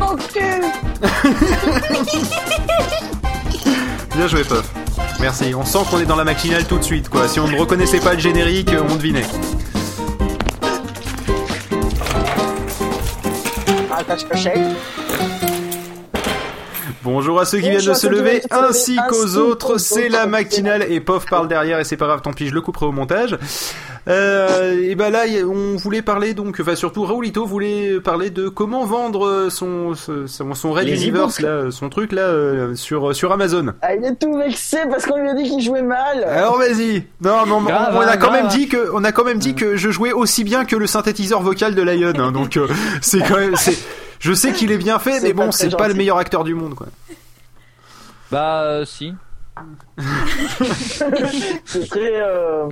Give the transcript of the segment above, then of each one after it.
mon cul Bien joué, Puff. Merci. On sent qu'on est dans la matinale tout de suite, quoi. Si on ne reconnaissait pas le générique, on devinait. Cachet. Bonjour à ceux qui viennent de se lever ainsi qu'aux autres, c'est la matinale et Pof parle derrière et c'est pas grave, tant pis, je le couperai au montage. Euh, et ben là, on voulait parler donc, enfin surtout Raoulito voulait parler de comment vendre son son, son Red Les Universe, e-books. là, son truc là euh, sur sur Amazon. Ah, il est tout vexé parce qu'on lui a dit qu'il jouait mal. Alors vas-y. Non, non, Grave, on, on a hein, quand même grave. dit que on a quand même dit que je jouais aussi bien que le synthétiseur vocal de Lion, hein, donc euh, c'est quand même c'est. Je sais qu'il est bien fait, mais bon, c'est pas le meilleur acteur du monde, quoi. Bah, euh, si. C'est très euh,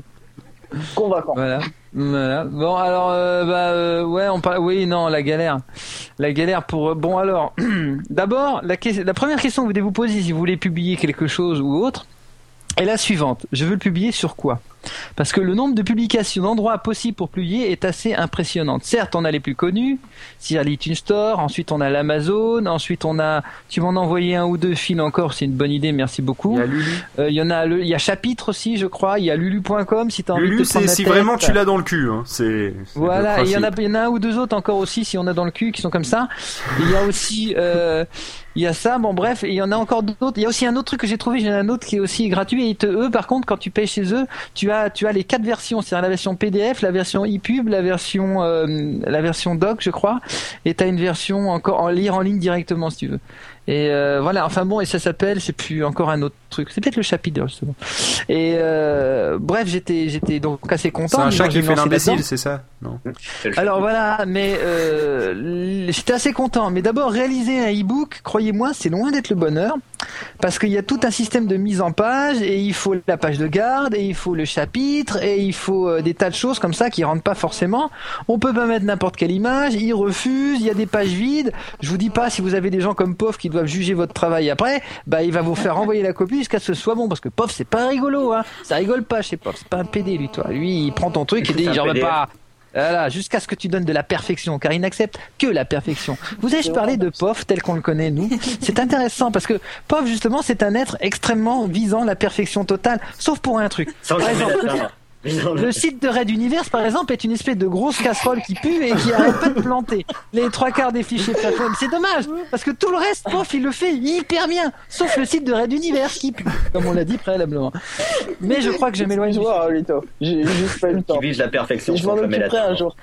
convaincant. Voilà. Bon, alors, euh, bah, euh, ouais, on parle. Oui, non, la galère. La galère pour. Bon, alors, d'abord, la première question que vous devez vous poser si vous voulez publier quelque chose ou autre est la suivante. Je veux le publier sur quoi? Parce que le nombre de publications d'endroits possibles pour publier est assez impressionnant. Certes, on a les plus connus, c'est-à-dire l'iTunes Store, ensuite on a l'Amazon, ensuite on a. Tu m'en as envoyé un ou deux fils encore, c'est une bonne idée, merci beaucoup. Il y a Lulu. Euh, Il y en a, le- il y a Chapitre aussi, je crois. Il y a lulu.com si t'as envie de Lulu, te prendre c'est la si tête. vraiment tu l'as dans le cul. Hein. C'est. Voilà, et il y en a, principe. il y en a un ou deux autres encore aussi si on a dans le cul qui sont comme ça. Il y a aussi, euh, il y a ça. Bon bref, il y en a encore d'autres. Il y a aussi un autre truc que j'ai trouvé. J'ai un autre qui est aussi gratuit. Et te- eux, par contre, quand tu payes chez eux, tu as, tu as les quatre versions. C'est-à-dire la version PDF, la version ePub, la version, euh, la version doc, je crois. Et t'as une version encore en lire en ligne directement si tu veux. Et euh, voilà, enfin bon, et ça s'appelle, c'est plus encore un autre truc. C'est peut-être le chapitre justement. Et euh, bref, j'étais, j'étais donc assez content. C'est un chat qui fait l'imbécile, c'est ça? Non. Alors voilà, mais euh, j'étais assez content. Mais d'abord, réaliser un e-book, croyez-moi, c'est loin d'être le bonheur. Parce qu'il y a tout un système de mise en page, et il faut la page de garde, et il faut le chapitre, et il faut euh, des tas de choses comme ça qui rentrent pas forcément. On peut pas mettre n'importe quelle image, ils refusent, il y a des pages vides. Je vous dis pas si vous avez des gens comme POF qui doivent juger votre travail après, bah il va vous faire renvoyer la copie jusqu'à ce que ce soit bon, parce que POF c'est pas rigolo, hein. Ça rigole pas chez POF, c'est pas un PD lui, toi. Lui, il prend ton truc et dit C'est un j'en veux pas. Voilà, jusqu'à ce que tu donnes de la perfection, car il n'accepte que la perfection. Vous ai-je parlé de POF tel qu'on le connaît, nous? C'est intéressant, parce que POF, justement, c'est un être extrêmement visant la perfection totale, sauf pour un truc. Sans Par jamais exemple, l'atteindre. Le site de Red Universe, par exemple, est une espèce de grosse casserole qui pue et qui arrête pas de planter les trois quarts des fichiers plateforme. C'est dommage, parce que tout le reste, POF, il le fait hyper bien, sauf le site de Red Universe qui pue, comme on l'a dit préalablement. Mais je crois que je m'éloigne. J'ai juste pas eu le temps. Qui vise la perfection Je m'en sans jamais occuperai un jour.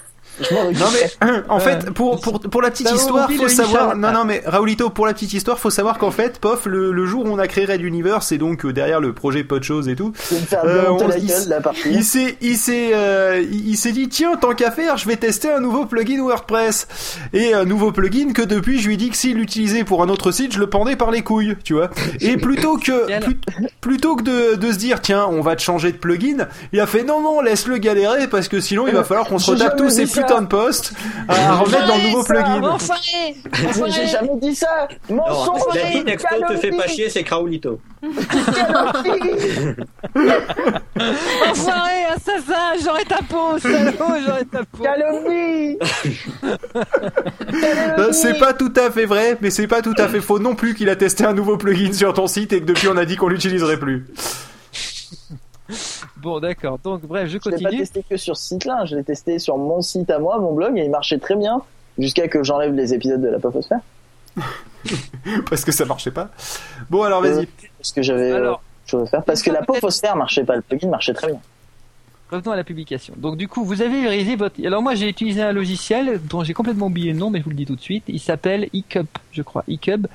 Non mais en fait pour pour pour la petite Bah, histoire faut le savoir non non mais Raoulito pour la petite histoire faut savoir qu'en fait Pof le, le jour où on a créé Red Universe et donc euh, derrière le projet et tout vais me faire Euh, démonter on- il gueule s- de la partie. il s'est il s'est euh, il, s'est dit tiens tant qu'à faire je vais tester un nouveau plugin WordPress. Et un nouveau plugin que depuis je lui dis que s'il l'utilisait pour un autre site je le pendais par les couilles tu vois. Et plutôt que Et plutôt que de, de se dire tiens on va te changer de plugin il a fait non non laisse-le galérer parce que sinon il va falloir qu'on se retape tous ces dit ça. putains de postes à remettre dans le nouveau plugin Enfoiré J'ai- jamais dit ça. Non, Mensonge. la dit Nexto te fait pas chier, c'est Kraulito. Enfoiré, assassin, j'aurais ta peau, salaud, j'aurais ta peau. Calomnie. Euh, C'est pas tout à fait vrai, mais c'est pas tout à fait faux non plus qu'il a testé un nouveau plugin sur ton site et que depuis on a dit qu'on l'utiliserait plus. Bon, d'accord. Donc, bref, je Je l'ai pas continue. testé que sur ce site-là. Je l'ai testé sur mon site à moi, mon blog, et il marchait très bien jusqu'à que j'enlève les épisodes de la Poposphère. Parce que ça marchait pas. Bon alors vas-y. Parce que j'avais euh, Alors, à faire. Parce que la Poposphère marchait pas, le plugin marchait très bien. revenons à la publication. Donc, du coup, vous avez réalisé votre. Alors, moi, j'ai utilisé un logiciel dont j'ai complètement oublié le nom, mais je vous le dis tout de suite. Il s'appelle eCub, je crois. eCub.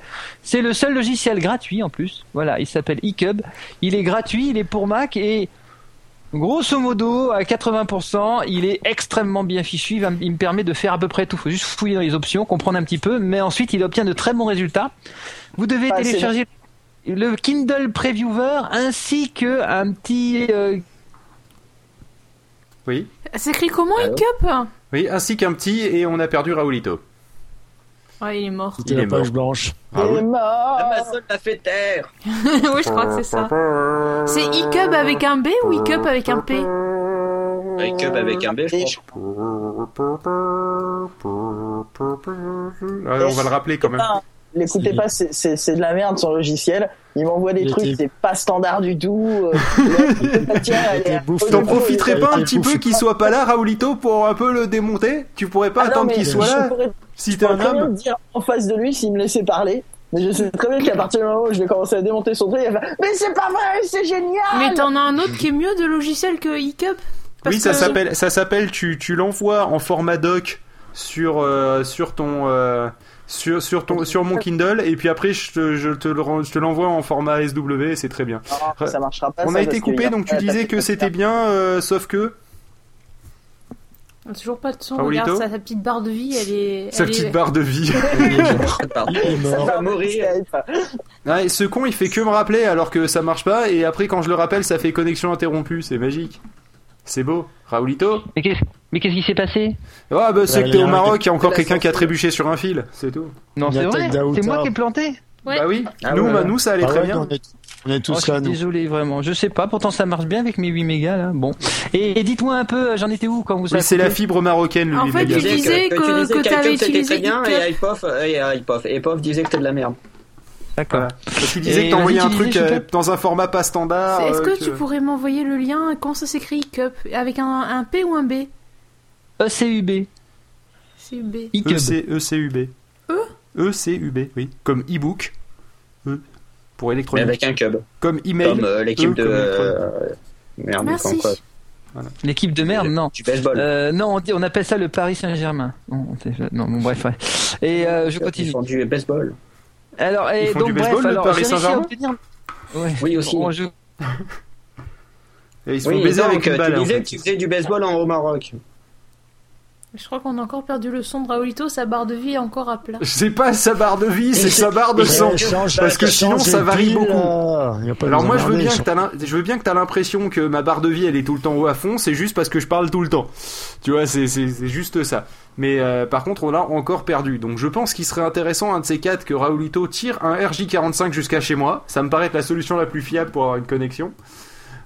C'est le seul logiciel gratuit en plus. Voilà, il s'appelle eCub. Il est gratuit, il est pour Mac et. Grosso modo, à 80%, il est extrêmement bien fichu. Il, va m- il me permet de faire à peu près tout. Il faut juste fouiller dans les options, comprendre un petit peu, mais ensuite, il obtient de très bons résultats. Vous devez Ah, télécharger le Kindle Previewer ainsi que un petit euh, Oui. C'est écrit comment, Hiccup Oui, ainsi qu'un petit et on a perdu Raoulito. Ouais, il est mort. Il est mort. blanche. Il est mort. Amazon l'a fait taire. oui, je crois que c'est ça. C'est Hiccup avec un B ou Hiccup avec un P Avec Cub avec un B, je pense. Ouais, on va le rappeler quand même. L'écoutez pas, c'est- de la merde son logiciel. Il m'envoie des trucs, c'est pas standard du tout. euh, est- bouffé. T'en profiterais pas un petit peu qu'il soit pas là, Raoulito, pour un peu le démonter? Tu pourrais pas Ah attendre qu'il soit je là pourrais- Si Je t'es pourrais un très bien homme? me dire en face de lui s'il me laissait parler. Mais je sais très bien qu'à partir du moment où je vais commencer à démonter son truc, il va faire Mais c'est pas vrai, c'est génial Mais t'en as un autre qui est mieux de logiciel que Parce Oui, ça que- s'appelle, ça s'appelle, tu, tu l'envoies en format doc sur, euh, sur ton, euh, sur, sur ton, sur mon Kindle, et puis après, je te, je te le je te l'envoie en format SW, et c'est très bien. Non, ça marchera pas. On ça, a été coupé, donc tu la disais que c'était bien, euh, sauf que On a Toujours pas de son, Raoulito regarde sa, sa petite barre de vie, elle est... sa elle petite est- barre de vie. Ça va mourir. Ouais, ce con, il fait que me rappeler alors que ça marche pas, et après, quand je le rappelle, ça fait connexion interrompue, c'est magique. C'est beau. Raoulito Mais qu'est-ce mais qu'est-ce qui s'est passé? Ah, bah, c'est que t'es au Maroc, il y a encore quelqu'un qui a trébuché sur un fil, c'est tout. Non, c'est vrai. C'est moi qui ai planté? Ouais. Bah oui, Ah nous, ouais, bah, nous, ça allait Ah très ouais, bien. on est, on est Oh, tous je suis là, nous. désolé vraiment. Je sais pas. Pourtant ça marche bien avec mes 8 mégas là. Bon. Et, et dites-moi un peu, j'en étais où quand vous Oui, avez c'est la fibre marocaine, lui, En fait, mégas. tu disais que- tu disais que t'avais utilisé très bien, Icop. et iPof, euh, disait que c'était de la merde. D'accord. Voilà. Disait Et que t'envoyais un tu truc disais, euh, dans un format pas standard. Est-ce euh, que tu pourrais m'envoyer le lien Comment ça s'écrit eCup Avec un, un P ou un B ECUB. C'est B. iCub. EC, ECUB. E ECUB, oui. Comme e-book. E. Pour Mais électronique. avec un cub. Comme email. Comme euh, l'équipe E de. comme euh, Merde, Merci. quoi, L'équipe de merde, non. Du baseball. Euh, non, on, dit, on appelle ça le Paris Saint-Germain. Bon, on fait- non, bon, bref, ouais. Et euh, je Ils continue. font du baseball. Alors, et Ils font donc du bref, baseball, le alors, Paris j'ai réussi à Saint-Germain obtenir- Ouais. Oui, aussi. Bon, je- Et ils se font Oui, baiser donc, avec une tu balle. en disais fait. que tu faisais du baseball en, au Maroc. Je crois qu'on a encore perdu le son de Raoulito, sa barre de vie est encore à plat. C'est pas sa barre de vie, c'est sa barre de sang. Change- Parce que sinon, ça varie beaucoup. là. Alors moi je veux bien que je veux bien que t'as l'impression que ma barre de vie elle est tout le temps haut à fond, c'est juste parce que je parle tout le temps. Tu vois, c'est c'est c'est juste ça. Mais euh, par contre, on l'a encore perdu. Donc je pense qu'il serait intéressant un de ces quatre que Raoulito tire un RJ45 jusqu'à chez moi. Ça me paraît être la solution la plus fiable pour avoir une connexion.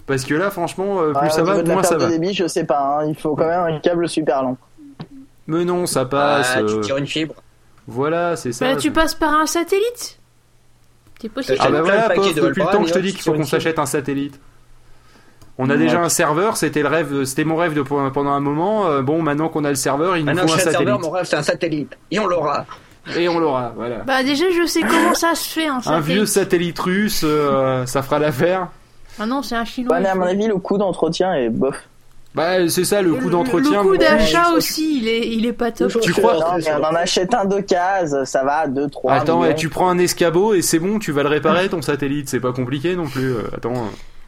Parce que là, franchement, euh, plus ça va, moins ça va. de débit, je sais pas. hein. Il faut quand même un câble super long. Mais non, ça passe. Ah, euh, tu tires une fibre. Voilà, c'est ça. Bah, tu passes par un satellite C'est possible. Ah bah voilà, paquets pauvre, de depuis le temps que je te dis qu'il faut qu'on s'achète un satellite. On a déjà un serveur, c'était le rêve, c'était mon rêve de pendant un moment. Euh, bon, maintenant qu'on a le serveur, il nous Maintenant, faut un satellite. serveur, mon rêve, c'est un satellite. Et on l'aura. Et on l'aura, voilà. Bah déjà, je sais comment ça se fait un Un vieux satellite russe, euh, ça fera l'affaire. Ah non, c'est un chinois. Mais à mon avis, le coût d'entretien est bof. Bah, c'est ça, le coût d'entretien. Le coût d'achat aussi, il est, il est pas top. Tu crois Non, mais on en achète un case, ça va à 2, 3 Attends, millions. et tu prends un escabeau et c'est bon, tu vas le réparer ton satellite, c'est pas compliqué non plus. euh, attends.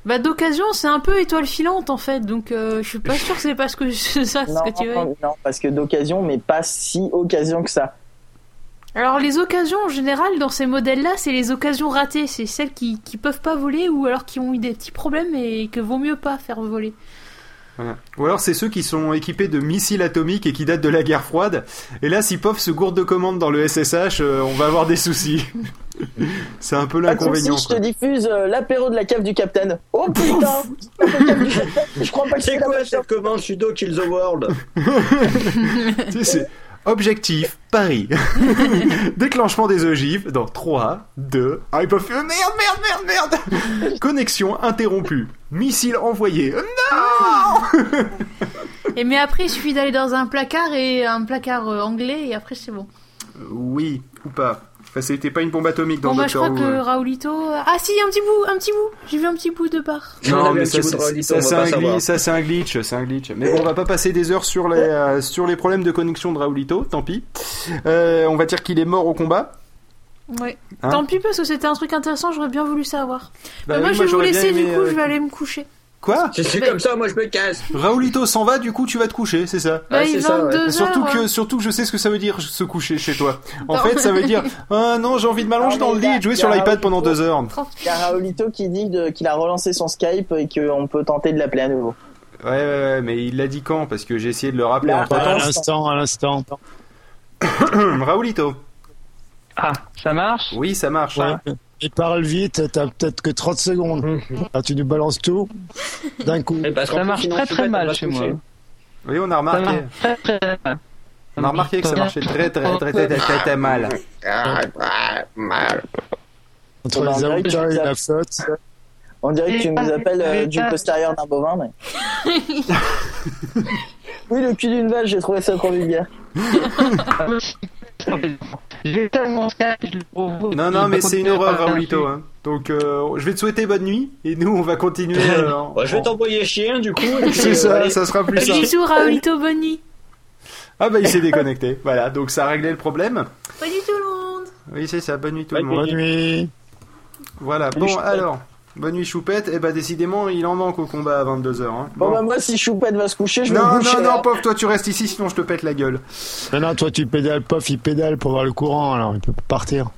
Bah d'occasion, c'est un peu étoile filante en fait, donc euh, je suis pas sûr que c'est parce que c'est ça ce que tu veux. non, non, parce que d'occasion, mais pas si occasion que ça. Alors les occasions en général dans ces modèles-là, c'est les occasions ratées, c'est celles qui, qui peuvent pas voler ou alors qui ont eu des petits problèmes et que vaut mieux pas faire voler. Voilà. Ou alors c'est ceux qui sont équipés de missiles atomiques et qui datent de la guerre froide. Et là, si POF se gourde de commandes dans le SSH, euh, on va avoir des soucis. c'est un peu l'inconvénient. je te diffuse euh, l'apéro de la cave du Capitaine. Oh putain La cave du Capitaine, Je crois pas que C'est c'est la quoi cette commande sudo kill the world Tu sais, c'est objectif Paris. Déclenchement des ogives dans 3, 2, ah, ils peuvent faire merde, merde, merde, merde. Connexion interrompue. Missile envoyé. Non Et mais après, il suffit d'aller dans un placard et un placard euh, anglais et après c'est bon. Oui, ou pas. Enfin, c'était pas une bombe atomique dans Bon bah je Doctor crois Who. que Raoulito... Ah si, un petit bout, un petit bout. J'ai vu un petit bout de part. On Non, mais ça, c'est- ça, un glitch, ça c'est un glitch, c'est un glitch. Mais bon, on va pas passer des heures sur les euh, sur les problèmes de connexion de Raoulito, tant pis. Euh, on va dire qu'il est mort au combat. Ouais. Hein Tant pis parce que c'était un truc intéressant, j'aurais bien voulu savoir. Bah Mais moi oui, je vais vous laisser du coup, euh, je vais aller me coucher. Quoi Si c'est Mais- comme ça, moi je me casse. Raoulito s'en va, du coup tu vas te coucher, c'est ça? Bah, Ouais, il est c'est ça, ouais. 22 Surtout heures. que, surtout que je sais ce que ça veut dire se coucher chez toi. En Non. fait, ça veut dire Ah non, j'ai envie de m'allonger dans le lit et de jouer sur l'iPad pendant deux heures. Il y a Raoulito qui dit qu'il a relancé son Skype et qu'on peut tenter de l'appeler à nouveau. Ouais, ouais, ouais, mais il l'a dit quand? Parce que j'ai essayé de le rappeler Là, À l'instant, à l'instant. Raoulito. Ah, ça marche? Oui, ça marche. Ouais. Et parle vite, t'as peut-être que 30 secondes. Là, tu nous balances tout d'un coup. Et parce qu'en Ça marche sinon, très très mal chez moi. Oui, on a Ça remarqué. marche très très mal. On a remarqué que ça marchait très très très très très, très, très mal. Ah, ah. Entre On les dirait que avocats tu et nous la as- flotte. On dirait que tu nous appelles euh, du postérieur d'un bovin, mais. oui, le cul d'une vache, j'ai trouvé ça trop vulgaire. Je vais tellement Skype, je le. Non, non, mais c'est une horreur, Raoulito. là-dessus. Hein. Donc, euh, je vais te souhaiter bonne nuit et nous, on va continuer. euh, en- Bon, je vais t'envoyer chien du coup. C'est euh, ça, allez. ça sera plus simple. Bisous Raoulito, bonne nuit. Ah bah il s'est déconnecté. Voilà, donc ça a réglé le problème. Bonne nuit tout le monde. Oui, c'est ça. Bonne nuit tout le Bonne monde. Bonne nuit. Voilà. Bon, alors. Bonne nuit Choupette. Et bah décidément, il en manque au combat à 22h. Hein. Bon, Bon. bah, moi, si Choupette va se coucher, je vais Non, me non, non, hein. pauvre, toi tu restes ici, sinon je te pète la gueule. Maintenant, toi, tu pédales, pof, il pédale pour voir le courant, alors il peut partir.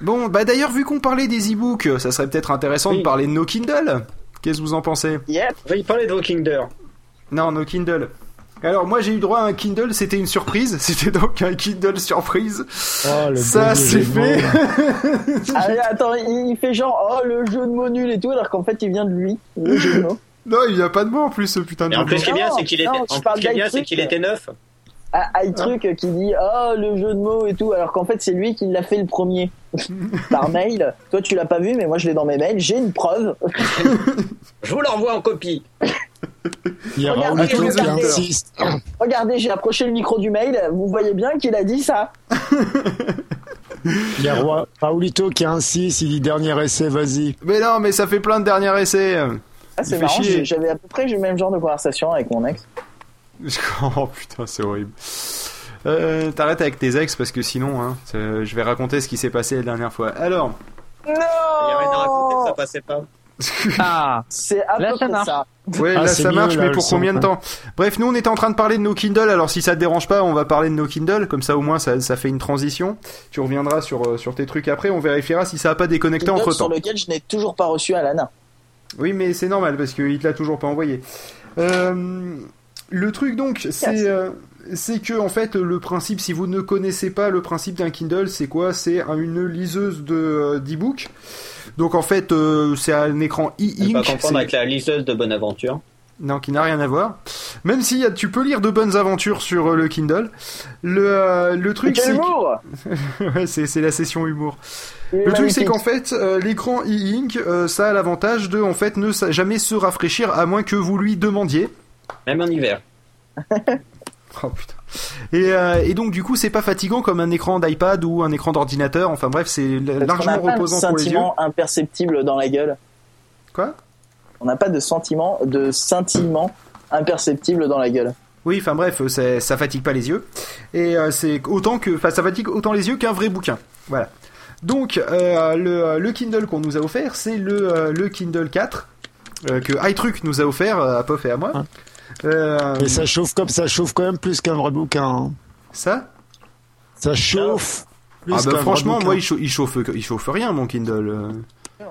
Bon, bah d'ailleurs, vu qu'on parlait des e-books, ça serait peut-être intéressant de parler de nos Kindle. Qu'est-ce que vous en pensez? Yep. On va y parler de Walking Dead. Non, nos Kindle. Alors moi j'ai eu droit à un Kindle, c'était une surprise, c'était donc un Kindle surprise. Oh, le Ça, bon c'est fait. mots. Ah, attends, il fait genre, oh, le jeu de mots nul et tout, alors qu'en fait, il vient de lui, le jeu de mots. Non, il y a pas de mots en plus ce putain de Et en plus, ce qui est bien, c'est qu'il était, non, en plus, bien, était neuf. Ah, ah, le truc qui dit, oh, le jeu de mots et tout, alors qu'en fait, c'est lui qui l'a fait le premier. Par mail. Toi, tu l'as pas vu, mais moi, je l'ai dans mes mails. J'ai une preuve. Je vous l'envoie en copie. Il y a Regarde, Raoulito regarde, qui regarde. insiste. Regardez, j'ai approché le micro du mail. Vous voyez bien qu'il a dit ça. Il y a Roi- Raoulito qui insiste, il dit dernier essai, vas-y. Mais non, mais ça fait plein de derniers essais. Ah, c'est marrant. J'avais à peu près le même genre de conversation avec mon ex. Oh putain, c'est horrible. Euh, T'arrêtes avec tes ex parce que sinon, hein, je vais raconter ce qui s'est passé la dernière fois. Alors, Il y a rien à raconter, Non ça passait pas. Ah, C'est à Là, peu ça près marche. ça. ouais, Ah, là ça mieux, marche, là, mais pour combien de temps? Bref, nous on était en train de parler de nos Kindle, alors si ça te dérange pas, on va parler de nos Kindle, comme ça au moins ça, ça fait une transition. Tu reviendras sur, euh, sur tes trucs après, on vérifiera si ça a pas déconnecté Kindle entre sur temps. lequel je n'ai toujours pas reçu Alana. Oui, mais c'est normal parce qu'il te l'a toujours pas envoyé. Euh, le truc donc, c'est euh, c'est que en fait le principe, si vous ne connaissez pas le principe d'un Kindle, c'est quoi? C'est un- une liseuse de euh, d'e-book. Donc en fait, euh, c'est un écran e-ink. confondre c'est- avec la liseuse de Bonaventure. Non, qui n'a rien à voir. Même si tu peux lire de bonnes aventures sur euh, le Kindle. Le, euh, le truc, quel c'est humour que- Ouais, c'est c'est la session humour. Le truc, c'est qu'en fait, euh, l'écran e-ink, euh, ça a l'avantage de, en fait, ne jamais se rafraîchir à moins que vous lui demandiez. Même en hiver. Oh putain. Et, euh, et donc, du coup, c'est pas fatigant comme un écran d'iPad ou un écran d'ordinateur. Enfin bref, c'est largement n'a pas de reposant pour les yeux. sentiment imperceptible dans la gueule. Quoi? On n'a pas de sentiment, de scintillement imperceptible dans la gueule. Oui, enfin bref, ça fatigue pas les yeux. Et euh, c'est autant que, enfin, ça fatigue autant les yeux qu'un vrai bouquin. Voilà. Donc, euh, le, le Kindle qu'on nous a offert, c'est le, euh, le Kindle 4 euh, que iTruc nous a offert euh, à Pof et à moi. Hein. Euh, Et ça chauffe comme ça chauffe quand même plus qu'un vrai bouquin. hein. ça? Ça chauffe plus Ah bah franchement, moi il chauffe, il chauffe, il chauffe rien mon Kindle.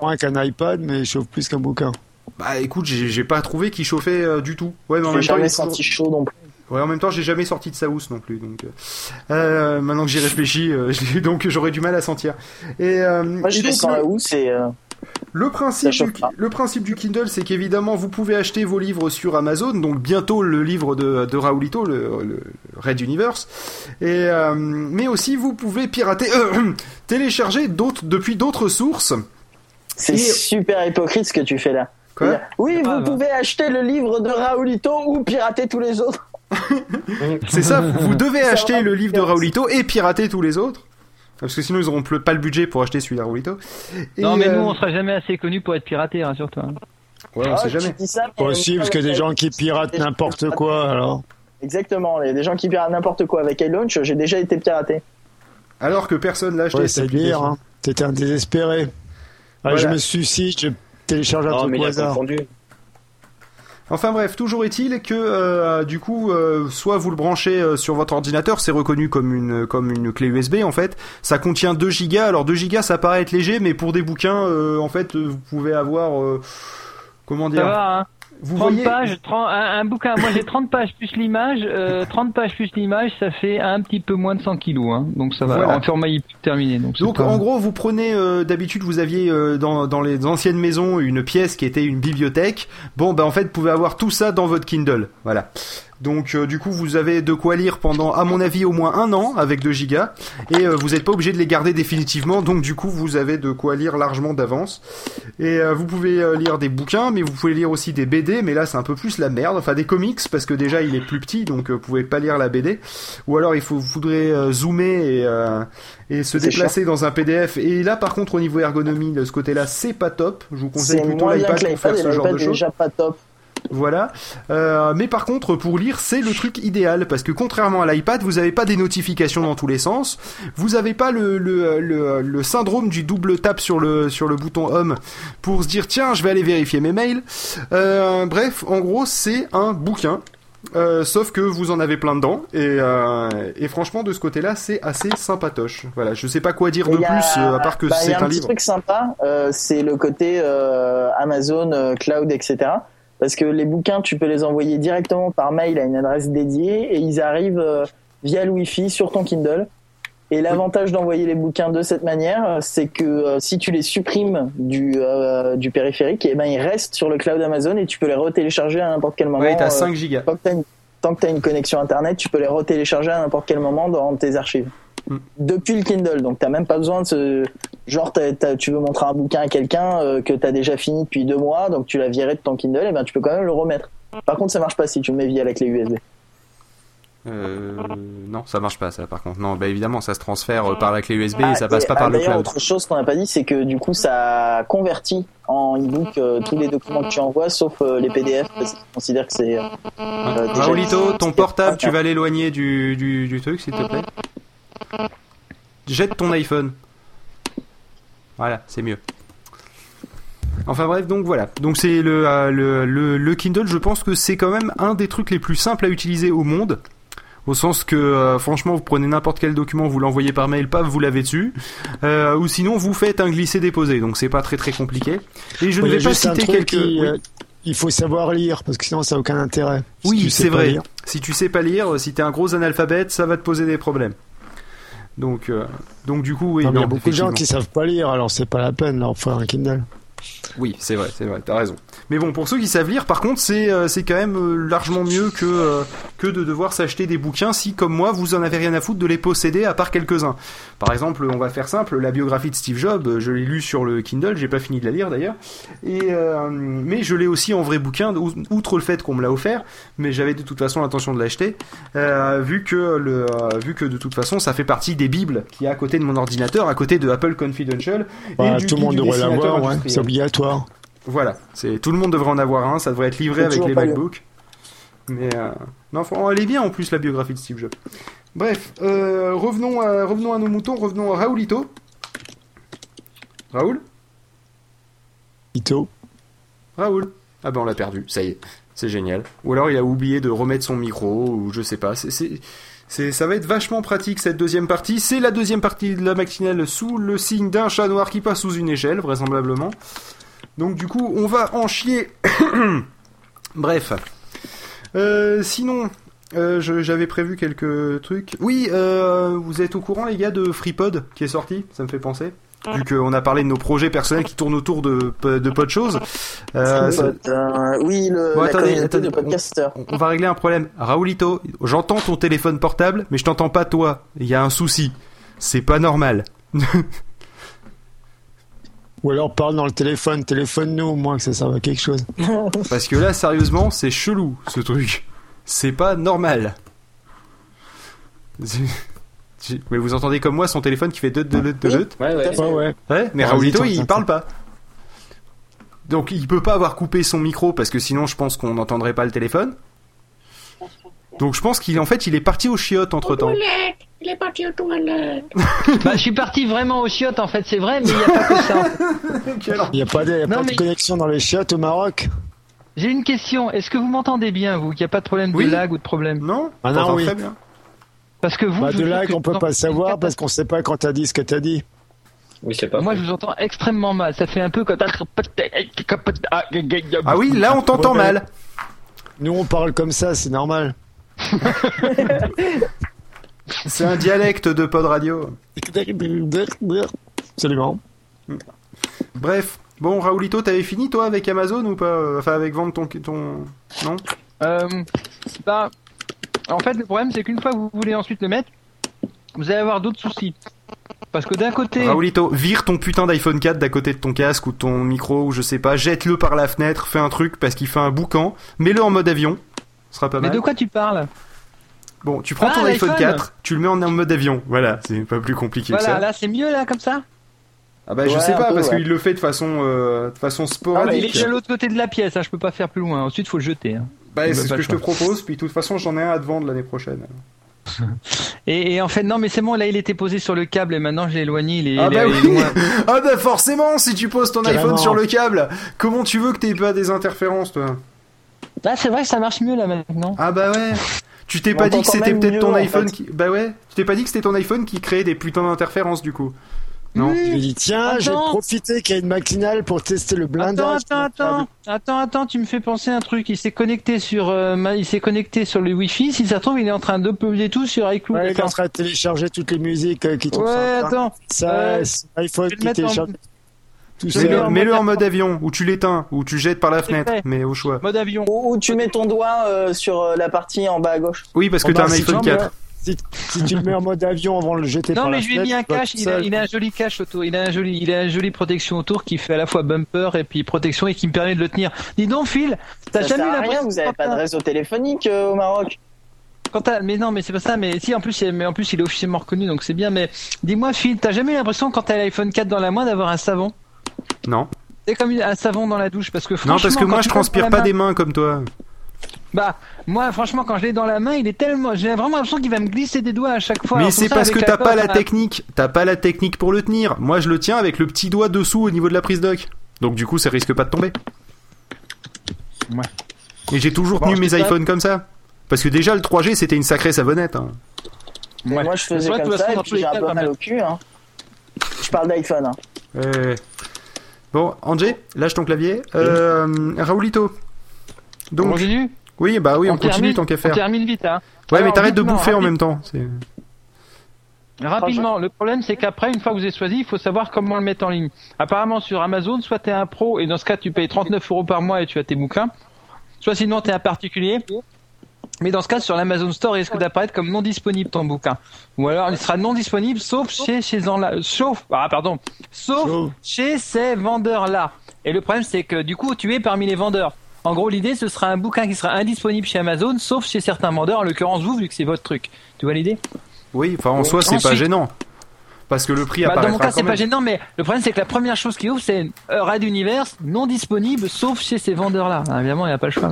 Moins qu'un iPad, mais il chauffe plus qu'un bouquin. Bah écoute, j'ai pas trouvé qu'il chauffait euh, du tout. Ouais, mais en même temps, jamais senti chaud non plus. Ouais, en même temps, j'ai jamais sorti de sa housse non plus, donc. euh, euh, maintenant que j'y réfléchis, euh, donc j'aurais du mal à sentir. Et, euh, Moi, je et donc, la housse et euh, Le principe, du, pas. le principe du Kindle, c'est qu'évidemment, vous pouvez acheter vos livres sur Amazon, donc bientôt le livre de, de Raoulito, le, le Red Universe, et, euh, mais aussi vous pouvez pirater, euh, télécharger d'autres, depuis d'autres sources. c'est Et- super hypocrite ce que tu fais là. Quoi? Oui, vous grave. pouvez acheter le livre de Raoulito ou pirater tous les autres. C'est ça, vous devez acheter le livre de. Raoulito et pirater tous les autres. Parce que sinon, ils auront ple- pas le budget pour acheter celui de Raoulito. Et, non mais euh, nous on sera jamais assez connus pour être piratés, rassure-toi. Ouais, on Ah, sait jamais. Possible, parce qu'il y a des gens qui piratent n'importe quoi, alors. Exactement, il y a des gens qui piratent n'importe quoi avec iLaunch, j'ai déjà été piraté. Alors que personne l'a acheté. C'est dire, hein. T'étais un désespéré. Ah. Je me suicide, je télécharge un Non, truc au hasard. Enfin bref, toujours est-il que euh, du coup, euh, soit vous le branchez euh, sur votre ordinateur, c'est reconnu comme une comme une clé USB en fait. Ça contient 2 gigas. Alors 2 gigas, ça paraît être léger, mais pour des bouquins, en fait, vous pouvez avoir comment Ça dire va, hein Vous 30 voyez pages, 30 un, un bouquin, moi j'ai 30 pages plus l'image, euh, 30 pages plus l'image, ça fait un petit peu moins de 100 kilos, hein. donc ça va, Voilà. en format terminé. Donc, Donc pas- en gros, vous prenez euh, d'habitude, vous aviez euh, dans, dans les anciennes maisons une pièce qui était une bibliothèque. Bon, ben en fait, vous pouvez avoir tout ça dans votre Kindle. Voilà. Donc euh, du coup vous avez de quoi lire pendant à mon avis au moins un an avec 2 gigas. Et euh, vous n'êtes pas obligé de les garder définitivement. Donc du coup vous avez de quoi lire largement d'avance. Et euh, vous pouvez lire des bouquins mais vous pouvez lire aussi des BD mais là c'est un peu plus la merde. Enfin des comics parce que déjà il est plus petit. Donc euh, vous pouvez pas lire la BD ou alors il faut vous faudrait zoomer et euh, et se déplacer dans un PDF et là par contre au niveau ergonomie de ce côté-là c'est pas top. Je vous conseille plutôt l'iPad pour faire ce genre de choses. déjà pas top. Voilà. Euh, mais par contre, pour lire, c'est le truc idéal parce que contrairement à l'iPad, vous n'avez pas des notifications dans tous les sens. Vous n'avez pas le, le, le, le syndrome du double tap sur le sur le bouton Home pour se dire tiens, je vais aller vérifier mes mails. Euh, bref, en gros, c'est un bouquin. Euh, sauf que vous en avez plein dedans et, euh, et franchement de ce côté-là c'est assez sympatoche. Voilà, je sais pas quoi dire de a- plus euh, à part que bah, c'est un un petit livre. truc sympa, euh, c'est le côté euh, Amazon, euh, Cloud, etc. Parce que les bouquins, tu peux les envoyer directement par mail à une adresse dédiée et ils arrivent euh, via le Wi-Fi sur ton Kindle. Et l'avantage d'envoyer les bouquins de cette manière, euh, c'est que euh, si tu les supprimes du, euh, du périphérique, et ben ils restent sur le cloud Amazon et tu peux les retélécharger à n'importe quel moment. T'as euh, 5 gigas. tant que tant que t'as une connexion internet, tu peux les retélécharger à n'importe quel moment dans tes archives. Mm. Depuis le Kindle, donc t'as même pas besoin de ce genre tu veux montrer un bouquin à quelqu'un euh, que t'as déjà fini depuis deux mois, donc tu l'as viré de ton Kindle, et ben tu peux quand même le remettre. Par contre, ça marche pas si tu le mets via la clé USB. Euh, non, ça marche pas ça par contre. Non, bah évidemment, ça se transfère euh, par la clé USB et Ah, ça passe et, pas ah, par le d'ailleurs, cloud. Autre chose qu'on n'a pas dit, c'est que du coup, ça convertit en e-book euh, tous les documents que tu envoies, sauf euh, les PDF, parce qu'ils considèrent que c'est. déjà- Raoulito, ton portable, tu Ah, vas l'éloigner du, du, du truc, s'il te plaît? Jette ton iPhone. Voilà, c'est mieux. Enfin bref, donc voilà. Donc c'est le, euh, le, le, le Kindle, je pense que c'est quand même un des trucs les plus simples à utiliser au monde. Au sens que, euh, franchement, vous prenez n'importe quel document, vous l'envoyez par mail, paf, vous l'avez dessus. Euh, ou sinon, vous faites un glisser-déposer. Donc c'est pas très très compliqué. Et je ne vais pas citer quelques... qui, oui. il faut savoir lire parce que sinon ça n'a aucun intérêt. Si Oui, c'est vrai. lire. Si tu sais pas lire, si t'es un gros analphabète, ça va te poser des problèmes. Donc, euh, donc du coup, oui, Non, mais il y a beaucoup de gens qui savent pas lire, alors c'est pas la peine leur faire un Kindle. Oui, c'est vrai, c'est vrai, t'as raison. Mais bon, pour ceux qui savent lire, par contre, c'est euh, c'est quand même euh, largement mieux que euh, que de devoir s'acheter des bouquins si, comme moi, vous en avez rien à foutre de les posséder, à part quelques-uns. Par exemple, on va faire simple, la biographie de Steve Jobs, je l'ai lu sur le Kindle, j'ai pas fini de la lire d'ailleurs, et mais je l'ai aussi en vrai bouquin, ou- outre le fait qu'on me l'a offert, mais j'avais de toute façon l'intention de l'acheter, vu que le vu que de toute façon ça fait partie des bibles qui est à côté de mon ordinateur, à côté de Apple Confidential. et Bah, du tout le monde devrait l'avoir, ouais. industriel. c'est obligatoire. Voilà, c'est tout le monde devrait en avoir un, ça devrait être livré Faut avec les MacBooks. Mais euh, non, fran- elle est bien en plus la biographie de Steve Jobs. Bref, euh, revenons à revenons à nos moutons, revenons à Raoulito. Raoul, Ito. Raoul. Ah ben on l'a perdu, ça y est, c'est génial. Ou alors il a oublié de remettre son micro ou je sais pas. C'est c'est ça va être vachement pratique cette deuxième partie. C'est la deuxième partie de la matinale sous le signe d'un chat noir qui passe sous une échelle vraisemblablement. Donc du coup, on va en chier. Bref. Euh, sinon, euh, j'avais prévu quelques trucs. Oui, euh, vous êtes au courant les gars de FreePod qui est sorti? Ça me fait penser. Vu qu'on a parlé de nos projets personnels qui tournent autour de, de pas de choses. Euh, ça- Euh, oui, le, Bon, attendez, attendez. de podcasters. on va régler un problème. Raoulito, j'entends ton téléphone portable, mais je t'entends pas toi. Il y a un souci. C'est pas normal. Ou alors parle dans le téléphone, téléphone-nous au moins que ça serve à quelque chose. Parce que là, sérieusement, c'est chelou, ce truc. C'est pas normal. Mais vous entendez comme moi son téléphone qui fait de de de de Ouais, ouais. Ouais, ouais. Ouais, mais Ah, Raoulito, il parle pas. Donc il peut pas avoir coupé son micro parce que sinon je pense qu'on n'entendrait pas le téléphone. Donc je pense qu'il en fait il est parti au chiottes entre temps. Il est parti aux toilettes. Bah, je suis parti vraiment aux chiottes en fait, c'est vrai, mais il n'y a pas que ça. Il n'y a pas de, y a Non, pas mais- de connexion dans les chiottes au Maroc. J'ai une question, est-ce que vous m'entendez bien, vous, qu'il n'y a pas de problème Oui. de lag ou de problème? Non Ah On non, oui. très bien. Parce que vous, Bah, de là qu'on peut pas savoir parce qu'on sait pas quand t'as dit ce que t'as dit. Oui, c'est pas Moi, je vous entends extrêmement mal. Ça fait un peu comme. Ah oui, là on t'entend Ouais, mal. Nous on parle comme ça, c'est normal. C'est un dialecte de pod radio. Absolument. Bref. Bon, Raoulito, t'avais fini toi avec Amazon ou pas? Enfin, avec vendre ton. ton... Non? Euh, bah, En fait, le problème, c'est qu'une fois que vous voulez ensuite le mettre, vous allez avoir d'autres soucis. Parce que d'un côté, Raoulito, vire ton putain d'iPhone 4 d'à côté de ton casque ou de ton micro ou je sais pas, jette-le par la fenêtre, fais un truc parce qu'il fait un boucan, mets-le en mode avion, ce sera pas mais mal. de quoi tu parles Bon, tu prends Ah, ton iPhone l'iPhone 4, tu le mets en mode avion, voilà, c'est pas plus compliqué que Voilà, ça. là c'est mieux là comme ça. Ah bah je sais pas peu, parce ouais. qu'il le fait de façon euh, de façon Ah, il sporadique. est déjà de l'autre côté de la pièce, hein, je peux pas faire plus loin. Ensuite, faut le jeter. hein. Bah c'est ce que je te propose, puis de toute façon j'en ai un à te vendre l'année prochaine. Et, et en fait, non, mais c'est bon, là il était posé sur le câble et maintenant je l'ai éloigné. Il est, Ah il est- bah il est oui loin. Ah bah forcément, si tu poses ton Carrément. iPhone sur le câble, comment tu veux que t'aies pas des interférences toi? Là, c'est vrai que ça marche mieux là maintenant. Ah bah ouais. Tu t'es pas dit que c'était peut-être mieux, ton en iPhone fait. qui bah ouais, tu t'es pas dit que c'était ton iPhone qui créait des putains d'interférences du coup. Non. Je lui dis, tiens, j'ai profité qu'il y a une matinale pour tester le blindage. Attends, attends, attends, attends, attends, tu me fais penser à un truc. Il s'est connecté sur, euh, ma- il s'est connecté sur le Wi-Fi. Si ça se trouve, il est en train d'uploader tout sur iCloud. Ouais, il est en train de télécharger toutes les musiques euh, qui tombent Ouais, sur attends. Ça, qui mettre en- télécharge Mets-le en mets-le mode en mode avion, ou tu l'éteins, ou tu jettes par la fenêtre, fait. mais au choix. Mode avion. Ou, ou tu mets ton doigt euh, sur euh, la partie en bas à gauche. Oui, parce que t'as un iPhone tu 4. Si, si tu le mets en mode avion avant de le jeter Non, par mais la je lui ai mis un cache. Il a, seul. il a un joli cache autour. Il a un joli, il a un joli protection autour qui fait à la fois bumper et puis protection et qui me permet de le tenir. Dis donc, Phil, t'as jamais eu rien, l'impression vous avez quand pas de t'as- réseau téléphonique euh, au Maroc. quand mais non, mais c'est pas ça. Mais si, en plus, il- mais en plus, il est officiellement reconnu, donc c'est bien. Mais dis-moi, Phil, t'as jamais eu l'impression quand t'as l'iPhone 4 dans la main d'avoir un savon? Non. C'est comme un savon dans la douche parce que Non, franchement, parce que moi je transpire pas main- des mains comme toi. Bah, moi, franchement, quand je l'ai dans la main, il est tellement, j'ai vraiment l'impression qu'il va me glisser des doigts à chaque fois. Mais c'est parce que t'as pas la technique. T'as pas la technique pour le tenir. Moi je le tiens avec le petit doigt dessous au niveau de la prise dock. Donc du coup ça risque pas de tomber. Ouais. Et j'ai toujours Bon, tenu mes iPhones comme ça. Parce que déjà le 3G c'était une sacrée savonnette. hein. Ouais. Moi, je faisais comme ça façon, et puis j'ai un peu quand mal même. au cul. Hein. Je parle d'iPhone. Hein. Ouais. Bon, Angé, lâche ton clavier. Euh, Raoulito. On Donc, continue oui, bah oui, on, On continue termine tant qu'à On faire. termine vite, hein. Ouais, mais t'arrêtes de bouffer en même temps. c'est- Rapidement, le problème c'est qu'après, une fois que vous avez choisi, il faut savoir comment le mettre en ligne. Apparemment sur Amazon, soit t'es un pro et dans ce cas tu payes 39 euros par mois et tu as tes bouquins, soit sinon t'es un particulier. Mais dans ce cas, sur l'Amazon Store, il risque d'apparaître comme non disponible ton bouquin. Ou alors il sera non disponible sauf chez chez en sauf ah pardon, sauf chez ces vendeurs là. Et le problème c'est que du coup tu es parmi les vendeurs. En gros, l'idée ce sera un bouquin qui sera indisponible chez Amazon, sauf chez certains vendeurs, en l'occurrence vous, vu que c'est votre truc. Tu vois l'idée? Oui, enfin en soi c'est pas Ensuite- gênant. Parce que le prix Bah, dans mon cas, c'est pas gênant, mais le problème, c'est que la première chose qui ouvre, c'est Red Universe, non disponible, sauf chez ces vendeurs-là. Ah, évidemment, il n'y a pas le choix.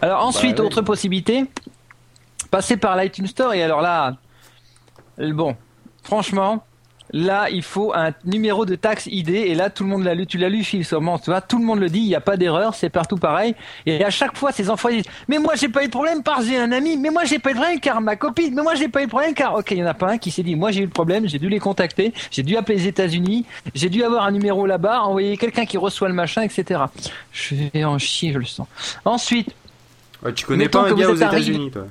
Alors, ensuite, oui. autre possibilité, passer par l'iTunes Store, et alors là, bon, franchement, là, il faut un numéro de taxe ID, et là, tout le monde l'a lu, tu l'as lu, Phil, sûrement, tu vois, tout le monde le dit, il n'y a pas d'erreur, c'est partout pareil, et à chaque fois, ces enfants disent, mais moi, j'ai pas eu de problème, parce que j'ai un ami, mais moi, j'ai pas eu de problème, car ma copine, mais moi, j'ai pas eu de problème, car, ok, il y en a pas un qui s'est dit, moi, j'ai eu le problème, j'ai dû les contacter, j'ai dû appeler les États-Unis, j'ai dû avoir un numéro là-bas, envoyer quelqu'un qui reçoit le machin, etc. Je vais en chier, je le sens. Ensuite, Ouais, tu connais pas un gars aux États-Unis, toi?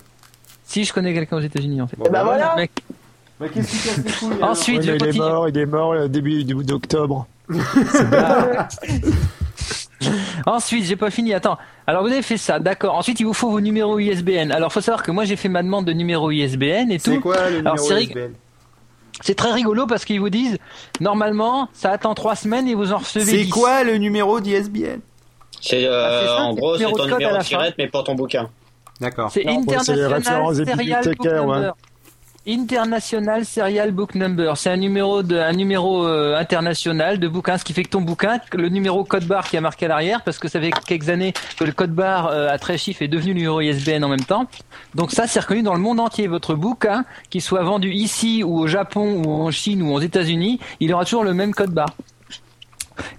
si je connais quelqu'un aux États-Unis, en fait. Et bah voilà. Mec, Bah, qu'est-ce qui casse les couilles Ensuite, Ouais, je mais il est continue. mort, il est mort au début du- d'octobre. Ensuite, j'ai pas fini. Attends. Alors vous avez fait ça, d'accord. Ensuite, il vous faut vos numéros ISBN. Alors, faut savoir que moi, j'ai fait ma demande de numéro ISBN et C'est tout. quoi le Alors, numéro c'est rig- ISBN C'est très rigolo parce qu'ils vous disent, normalement, ça attend trois semaines et vous en recevez C'est 10. quoi le numéro d'ISBN C'est euh, Ah, c'est ça, en c'est gros, le c'est numéro ton de code à numéro la de fin. tirette, mais pour ton bouquin. D'accord. C'est Non, c'est les références des Serial Book bibliothécaires, ouais. Number. International Serial Book Number. C'est un numéro de, un numéro euh, international de bouquin, ce qui fait que ton bouquin, le numéro code barre qui a marqué à l'arrière, parce que ça fait quelques années que le code barre euh, à 13 chiffres est devenu le numéro ISBN en même temps. Donc ça, c'est reconnu dans le monde entier. Votre bouquin, qu'il soit vendu ici ou au Japon ou en Chine ou aux États-Unis, il aura toujours le même code barre.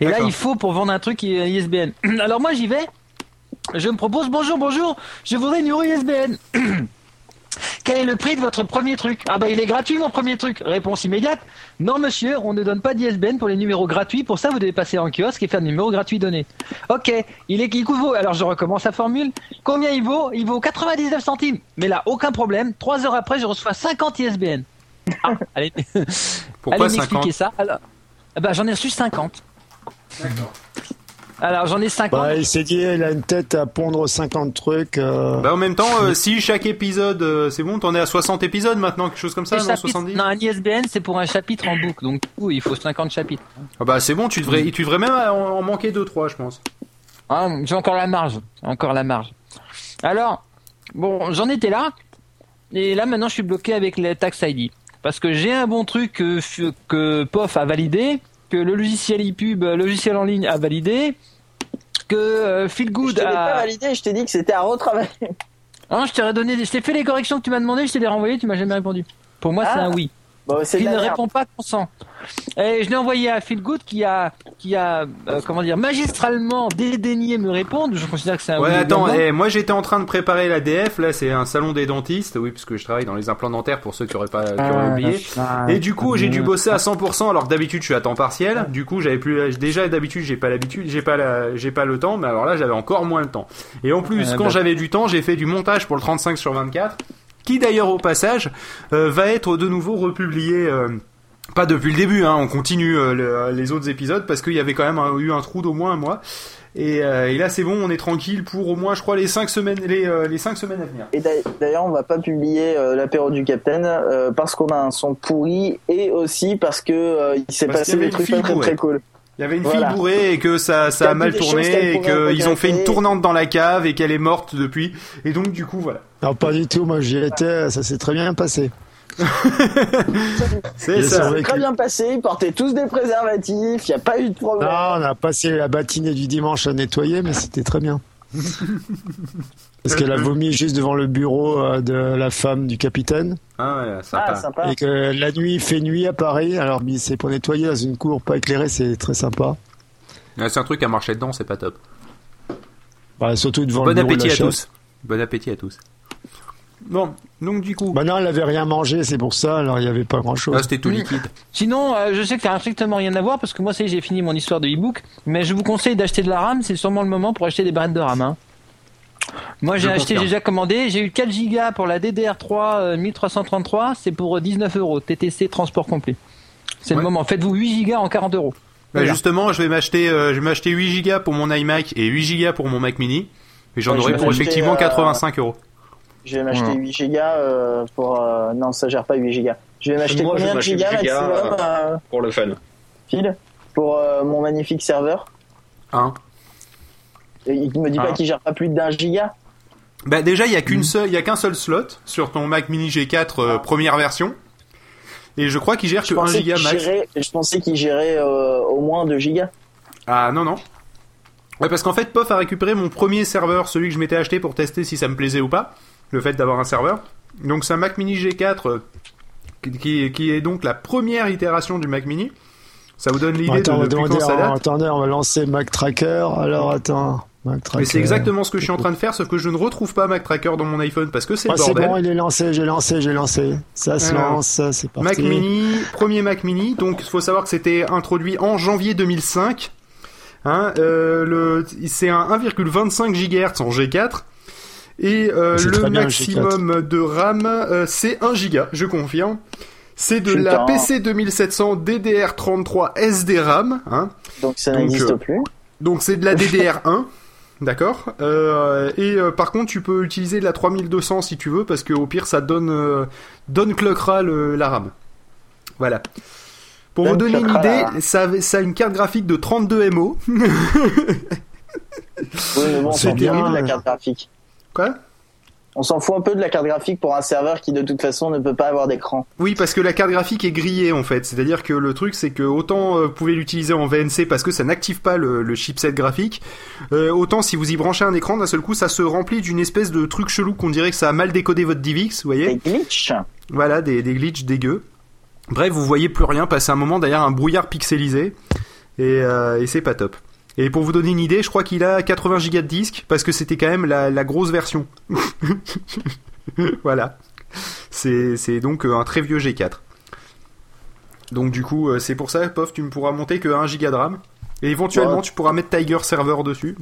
Et là, il faut pour vendre un truc ISBN. Alors moi, j'y vais. Je me propose, bonjour, bonjour, je voudrais une numéro ISBN. Quel est le prix de votre premier truc Ah bah il est gratuit mon premier truc. Réponse immédiate. Non monsieur, on ne donne pas d'ISBN pour les numéros gratuits. Pour ça vous devez passer en kiosque et faire le numéro gratuit donné. Ok, il est il vaut. Alors je recommence la formule. Combien il vaut Il vaut 99 centimes. Mais là aucun problème. Trois heures après je reçois 50 ISBN. Ah, allez, Pourquoi allez 50 m'expliquer ça. Alors, ah bah j'en ai reçu 50. D'accord. Alors j'en ai 50. Bah, il s'est dit, il a une tête à pondre 50 trucs. euh, Bah en même temps, euh, si chaque épisode, euh, c'est bon, t'en es à 60 épisodes maintenant, quelque chose comme ça, non chapitres- 70 non, un ISBN c'est pour un chapitre en boucle, donc du coup, il faut 50 chapitres. Ah Bah c'est bon, tu devrais, tu devrais même en, en manquer 2-3 je pense. Ah, j'ai encore la marge, encore la marge. Alors, bon, j'en étais là, et là maintenant je suis bloqué avec les Tax ID. Parce que j'ai un bon truc que, que POF a validé, que le logiciel ePub, le logiciel en ligne a validé, que euh, Je Feelgood te l'ai pas a... validé, je t'ai dit que c'était à retravailler. Hein, je t'ai redonné, je t'ai fait les corrections que tu m'as demandé, je t'ai les renvoyées, tu m'as jamais répondu. Pour moi, c'est Ah. un oui. Bon, de qui ne merde. répond pas consent. Et je l'ai envoyé à Feelgood qui a, qui a, euh, comment dire, magistralement dédaigné me répondre. Je considère que c'est un Ouais, attends, eh, moi j'étais en train de préparer la DF, là c'est un salon des dentistes, oui, parce que je travaille dans les implants dentaires pour ceux qui auraient pas qui auraient Ah, oublié. ah, Et du coup, j'ai dû ah, bosser à 100% alors que d'habitude je suis à temps partiel. Du coup, j'avais plus déjà d'habitude, j'ai pas l'habitude, j'ai pas la, j'ai pas le temps, mais alors là, j'avais encore moins le temps. Et en plus, Ah, quand bah. j'avais du temps, j'ai fait du montage pour le 35 sur 24 qui d'ailleurs au passage euh, va être de nouveau republié euh, pas depuis le début, hein, on continue euh, le- les autres épisodes parce qu'il y avait quand même un- eu un trou d'au moins un mois. Et, euh, et là c'est bon, on est tranquille pour au moins, je crois, les 5 semaines, les, euh, les cinq semaines à venir. Et d'ailleurs- on va pas publier euh, l'apéro du Capitaine euh, parce qu'on a un son pourri et aussi parce que euh, il s'est Parce passé des trucs pas très très cool. Il y avait une Voilà. fille bourrée et que ça, ça a mal tourné et qu'ils ont fait une tournante dans la cave et qu'elle est morte depuis. Et donc du coup voilà. Non, pas du tout. Moi, j'y étais. Ça s'est très bien passé. C'est ça. ça- C'est très bien passé, ils portaient tous des préservatifs, il y a pas eu de problème. Non, on a passé la matinée du dimanche à nettoyer, mais c'était très bien. Parce qu'elle a vomi juste devant le bureau euh, de la femme du capitaine. Ah ouais, sympa. ah, sympa. Et que la nuit, il fait nuit à Paris. Alors, mais c'est pour nettoyer dans une cour pas éclairée, c'est très sympa. Ouais, c'est un truc à marcher dedans, c'est pas top. Bah, surtout devant Bon le bureau de appétit la à chef. tous. Bon appétit à tous. Bon, donc du coup, Bah non, elle avait rien mangé, c'est pour ça. Alors, il n'y avait pas grand chose. là c'était tout liquide. Sinon, euh, je sais que ça n'a strictement rien à voir parce que moi, ça y est, j'ai fini mon histoire de e-book. Mais je vous conseille d'acheter de la RAM. C'est sûrement le moment pour acheter des barrettes de RAM. hein. Moi, j'ai acheté, j'ai déjà commandé. J'ai eu 4 Go pour la DDR3 euh, 1333. C'est pour euh, 19 euros. TTC transport complet. C'est Ouais. le moment. Faites-vous 8 Go en 40 euros. Bah, Voilà. justement, je vais m'acheter, euh, je vais m'acheter 8 Go pour mon iMac et 8 Go pour mon Mac Mini. Et j'en Ouais, aurai pour effectivement euh, 85 euros. Je vais m'acheter Voilà. 8 gigas euh, pour... euh, Non, ça gère pas 8 gigas. Je vais m'acheter combien de gigas 8 gigas, maximum, euh, pour le fun. Phil Pour euh, mon magnifique serveur Hein Il me dit pas qu'il gère pas plus d'un giga Bah déjà, il y a qu'une seule, il y a qu'un seul slot sur ton Mac Mini G4 euh, première version. Et je crois qu'il gère je que 1 pensais giga qu'il max. gérait, je pensais qu'il gérait euh, au moins 2 gigas. Ah non non. Ouais, parce qu'en fait, POF a récupéré mon premier serveur, celui que je m'étais acheté pour tester si ça me plaisait ou pas, le fait d'avoir un serveur. Donc c'est un Mac Mini G4 euh, qui, qui est donc la première itération du Mac Mini. Ça vous donne l'idée de quand ça date. attendez, on va lancer Mac Tracker. Alors, attends. Mais c'est exactement ce que je suis en train de faire, sauf que je ne retrouve pas Mac Tracker dans mon iPhone parce que c'est Ah, le c'est bordel. bon, il est lancé, j'ai lancé, j'ai lancé. Ça se Alors, lance, ça, c'est parti. Mac Mini, premier Mac Mini. Donc, il faut savoir que c'était introduit en janvier 2005. Hein, euh, le, c'est un 1,25 GHz en G4. Et euh, C'est le très bien, le maximum de RAM, euh, c'est 1 Go, je confirme. C'est de la. PC 2700 DDR33 SDRAM. Hein. Donc ça Donc, n'existe euh, plus. Donc c'est de la DDR1. D'accord. Euh, et euh, par contre, tu peux utiliser de la 3200 si tu veux, parce que au pire, ça donne euh, donne cloquera le, la RAM. Voilà. Pour Donne vous donner une la idée, ça, a une carte graphique de 32 MO. Oui, mais bon, on c'est de la carte graphique. Quoi? On s'en fout un peu de la carte graphique pour un serveur qui de toute façon ne peut pas avoir d'écran. Oui, parce que la carte graphique est grillée en fait. C'est-à-dire que le truc, c'est que autant euh, vous pouvez l'utiliser en VNC parce que ça n'active pas le, le chipset graphique, euh, autant si vous y branchez un écran, d'un seul coup, ça se remplit d'une espèce de truc chelou qu'on dirait que ça a mal décodé votre DivX, vous voyez Des glitches. Voilà, des, des glitches dégueux. Bref, vous voyez plus rien, passer un moment derrière un brouillard pixelisé, et, euh, et c'est pas top. Et pour vous donner une idée, je crois qu'il a 80 Go de disque, parce que c'était quand même la, la grosse version. voilà. C'est donc euh, un très vieux G4. Donc du coup, euh, c'est pour ça, Pof, tu ne pourras monter que 1 Go de RAM. Et éventuellement, Ouais. tu pourras mettre Tiger Server dessus.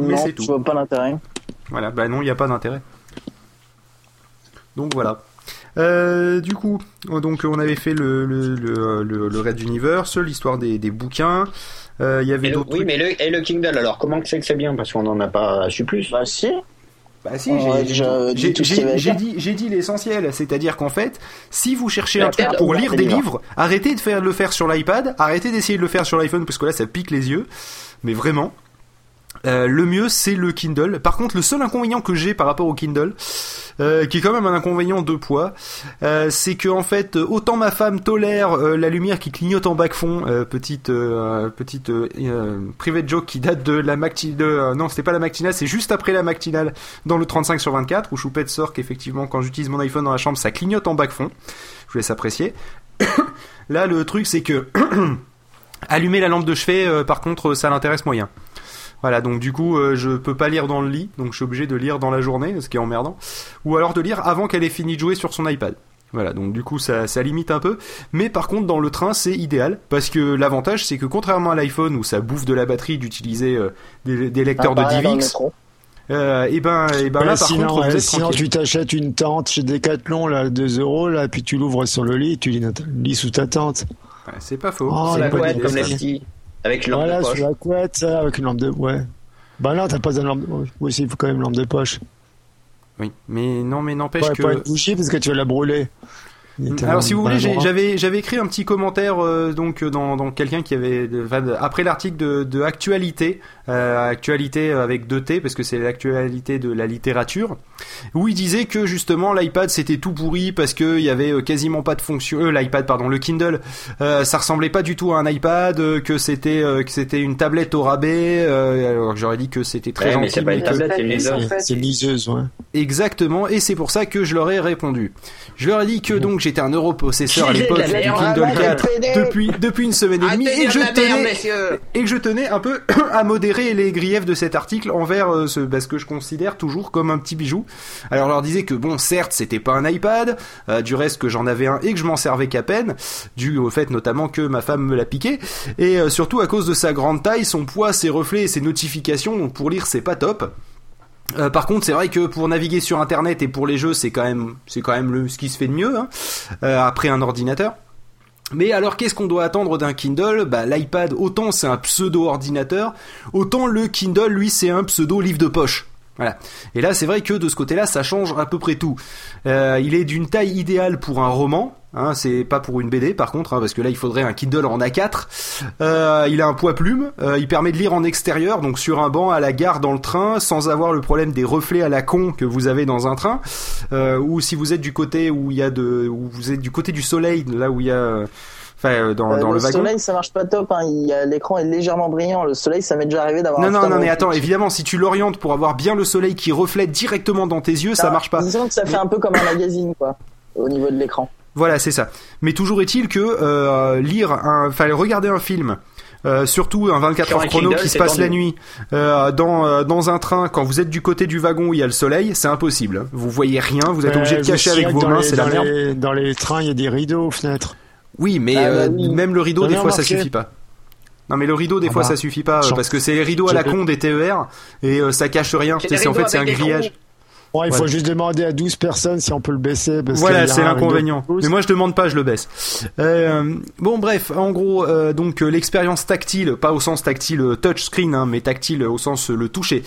Mais, c'est tout. je vois pas l'intérêt. Voilà, bah non, il n'y a pas d'intérêt. Donc voilà. Euh, du coup, donc on avait fait le, le, le, le, le Red Universe, l'histoire des, des bouquins. Euh, Il y avait d'autres oui, trucs. mais le, et le Kindle, alors comment que c'est que c'est bien? Parce qu'on n'en a pas su plus. Bah si. Bah si, j'ai- déjà dit j'ai dit, l'essentiel, c'est-à-dire qu'en fait, si vous cherchez un truc pour lire des livres, arrêtez de faire de le faire sur l'iPad, arrêtez d'essayer de le faire sur l'iPhone parce que là ça pique les yeux, mais vraiment. Euh, le mieux c'est le Kindle. Par contre, le seul inconvénient que j'ai par rapport au Kindle, euh, qui est quand même un inconvénient de poids, euh, c'est que en fait, autant ma femme tolère la lumière qui clignote en bac fond, petite petite private joke qui date de la euh, non, c'était pas la matinale, c'est juste après la matinale dans le 35 sur 24 où Choupette sort qu'effectivement quand j'utilise mon iPhone dans la chambre, ça clignote en bac fond. Je vous laisse apprécier. Là, le truc c'est que allumer la lampe de chevet, par contre, ça l'intéresse moyen. Voilà, donc du coup, euh, je peux pas lire dans le lit, donc je suis obligé de lire dans la journée, ce qui est emmerdant. Ou alors de lire avant qu'elle ait fini de jouer sur son iPad. Voilà, donc du coup, ça, ça limite un peu. Mais par contre, dans le train, c'est idéal, parce que l'avantage, c'est que contrairement à l'iPhone, où ça bouffe de la batterie d'utiliser euh, des, des lecteurs Ah, de DivX, euh, et ben, et ben Ouais, là, par sinon, contre, ouais, sinon tu t'achètes une tente chez Decathlon, là, 2 euros, là, puis tu l'ouvres sur le lit, tu lis, lis sous ta tente. Ouais, c'est pas faux. Oh, c'est la bonne idée, comme les ça. petits. Avec une lampe Voilà, de sur poche. la couette, ça, avec une lampe de. Ouais. Bah non, t'as pas de lampe. Oui, si, il faut quand même une lampe de poche. Oui, mais non, mais n'empêche Ouais, que. pas une bougie parce que tu vas la brûler. Était Alors si vous voulez, j'avais j'avais écrit un petit commentaire euh, donc euh, dans, dans quelqu'un qui avait enfin, après l'article de, de actualité euh, actualité avec deux T parce que c'est l'actualité de la littérature où il disait que justement l'iPad c'était tout pourri parce que il y avait quasiment pas de fonction euh, l'iPad pardon le Kindle euh, ça ressemblait pas du tout à un iPad que c'était euh, que c'était une tablette au rabais euh, alors que j'aurais dit que c'était très Ouais, mais gentil c'est pas une mais que- tablette, c'est une Et liseuse. ouais. Exactement, et c'est pour ça que je leur ai répondu. Je leur ai dit que donc j'étais un europossesseur à l'époque du Kindle arrête de 4 péder. depuis, depuis une semaine et demie et que, je tenais, messieurs. et que je tenais un peu à modérer les griefs de cet article envers euh, ce, bah, ce que je considère toujours comme un petit bijou. Alors je leur disais que bon, certes, c'était pas un iPad, euh, du reste que j'en avais un et que je m'en servais qu'à peine, dû au fait notamment que ma femme me l'a piqué, et euh, surtout à cause de sa grande taille, son poids, ses reflets et ses notifications, donc pour lire c'est pas top. Euh, par contre, c'est vrai que pour naviguer sur Internet et pour les jeux, c'est quand même, c'est quand même le, ce qui se fait de mieux hein, euh, après un ordinateur. Mais alors, qu'est-ce qu'on doit attendre d'un Kindle? Bah, l'iPad, autant c'est un pseudo-ordinateur, autant le Kindle, lui, c'est un pseudo-livre de poche. Voilà. Et là, c'est vrai que de ce côté-là, ça change à peu près tout. Euh, il est d'une taille idéale pour un roman. Hein, c'est pas pour une BD par contre, hein, parce que là il faudrait un Kindle en A4. Euh, il a un poids plume, euh, il permet de lire en extérieur, donc sur un banc à la gare dans le train, sans avoir le problème des reflets à la con que vous avez dans un train. Ou si vous êtes du côté où il y a de, où vous êtes du côté du soleil, là où il y a, enfin euh, dans, euh, dans le, le wagon. soleil, ça marche pas top. Hein. L'écran est légèrement brillant. Le soleil, ça m'est déjà arrivé d'avoir. Non un non non mais attends, évidemment si tu l'orientes pour avoir bien le soleil qui reflète directement dans tes yeux, ça Ah, marche pas. Disons que ça fait un peu comme un magazine, quoi, au niveau de l'écran. Voilà, c'est ça. Mais toujours est-il que euh, lire un, enfin regarder un film, euh, surtout un 24 Sur heures chrono Kindle, qui se passe tendu. la nuit, euh, dans euh, dans un train quand vous êtes du côté du wagon où il y a le soleil, c'est impossible. Vous voyez rien, vous êtes obligé de cacher avec vos mains, c'est la merde. les- Dans les trains, il y a des rideaux aux fenêtres. Oui, mais Ah, bah euh, oui. même le rideau des fois ça suffit pas. Non mais le rideau des Ah fois bah, ça suffit pas euh, parce que c'est les rideaux à la con des TER et euh, ça cache rien. C'est en fait c'est un grillage. Bon, il faut juste demander à 12 personnes si on peut le baisser. Parce Voilà, c'est l'inconvénient. Mais moi, je demande pas, je le baisse. Euh, bon, bref, en gros, euh, donc euh, l'expérience tactile, pas au sens tactile euh, touchscreen, hein, mais tactile au sens euh, le toucher.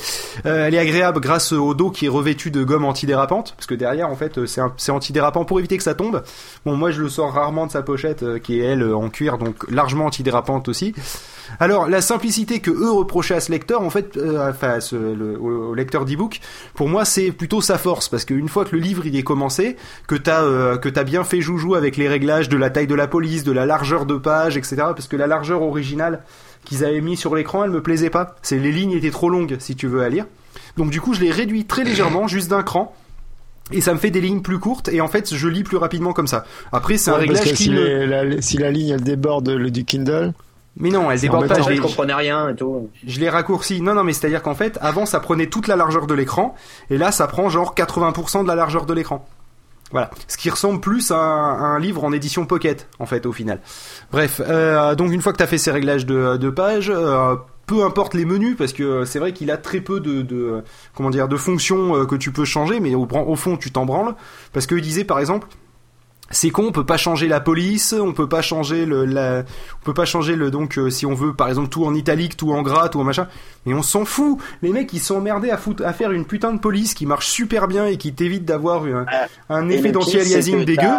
Euh, elle est agréable grâce au dos qui est revêtu de gomme antidérapante, parce que derrière, en fait, c'est antidérapant pour éviter que ça tombe. Bon, moi, je le sors rarement de sa pochette, qui est elle en cuir, donc largement antidérapante aussi. Alors, la simplicité que eux reprochaient à ce lecteur, en fait, euh, enfin, ce- le- au, lecteur d'e-book, pour moi, c'est plutôt sa force, parce qu'une fois que le livre il est commencé, que t'as euh, que t'as bien fait joujou avec les réglages de la taille de la police, de la largeur de page, etc. Parce que la largeur originale qu'ils avaient mis sur l'écran, elle me plaisait pas. C'est les lignes étaient trop longues, si tu veux à lire. Donc du coup, je l'ai réduit très légèrement, juste d'un cran. Et ça me fait des lignes plus courtes et en fait je lis plus rapidement comme ça. Après c'est un parce réglage que qui si, me- les- la, si la ligne elle déborde le, du Kindle, Mais non, elle déborde pas. Je comprenais rien et tout. je l'ai raccourci. Non, non, mais c'est-à-dire qu'en fait, avant, ça prenait toute la largeur de l'écran, et là, ça prend genre 80% de la largeur de l'écran. Voilà. Ce qui ressemble plus à un, à un livre en édition pocket, en fait, au final. Bref, euh, donc une fois que tu as fait ces réglages de, de page, euh, peu importe les menus, parce que c'est vrai qu'il a très peu de, de comment dire, de fonctions euh, que tu peux changer, mais au fond, tu t'en branles. Parce qu'il disait, par exemple, c'est con, on peut pas changer la police, on peut pas changer le, la, on peut pas changer le donc euh, si on veut par exemple tout en italique, tout en gras, tout en machin. Mais on s'en fout. Les mecs ils sont emmerdés à foutre, à faire une putain de police qui marche super bien et qui t'évite d'avoir un, un Et effet d'anti-aliasing dégueu.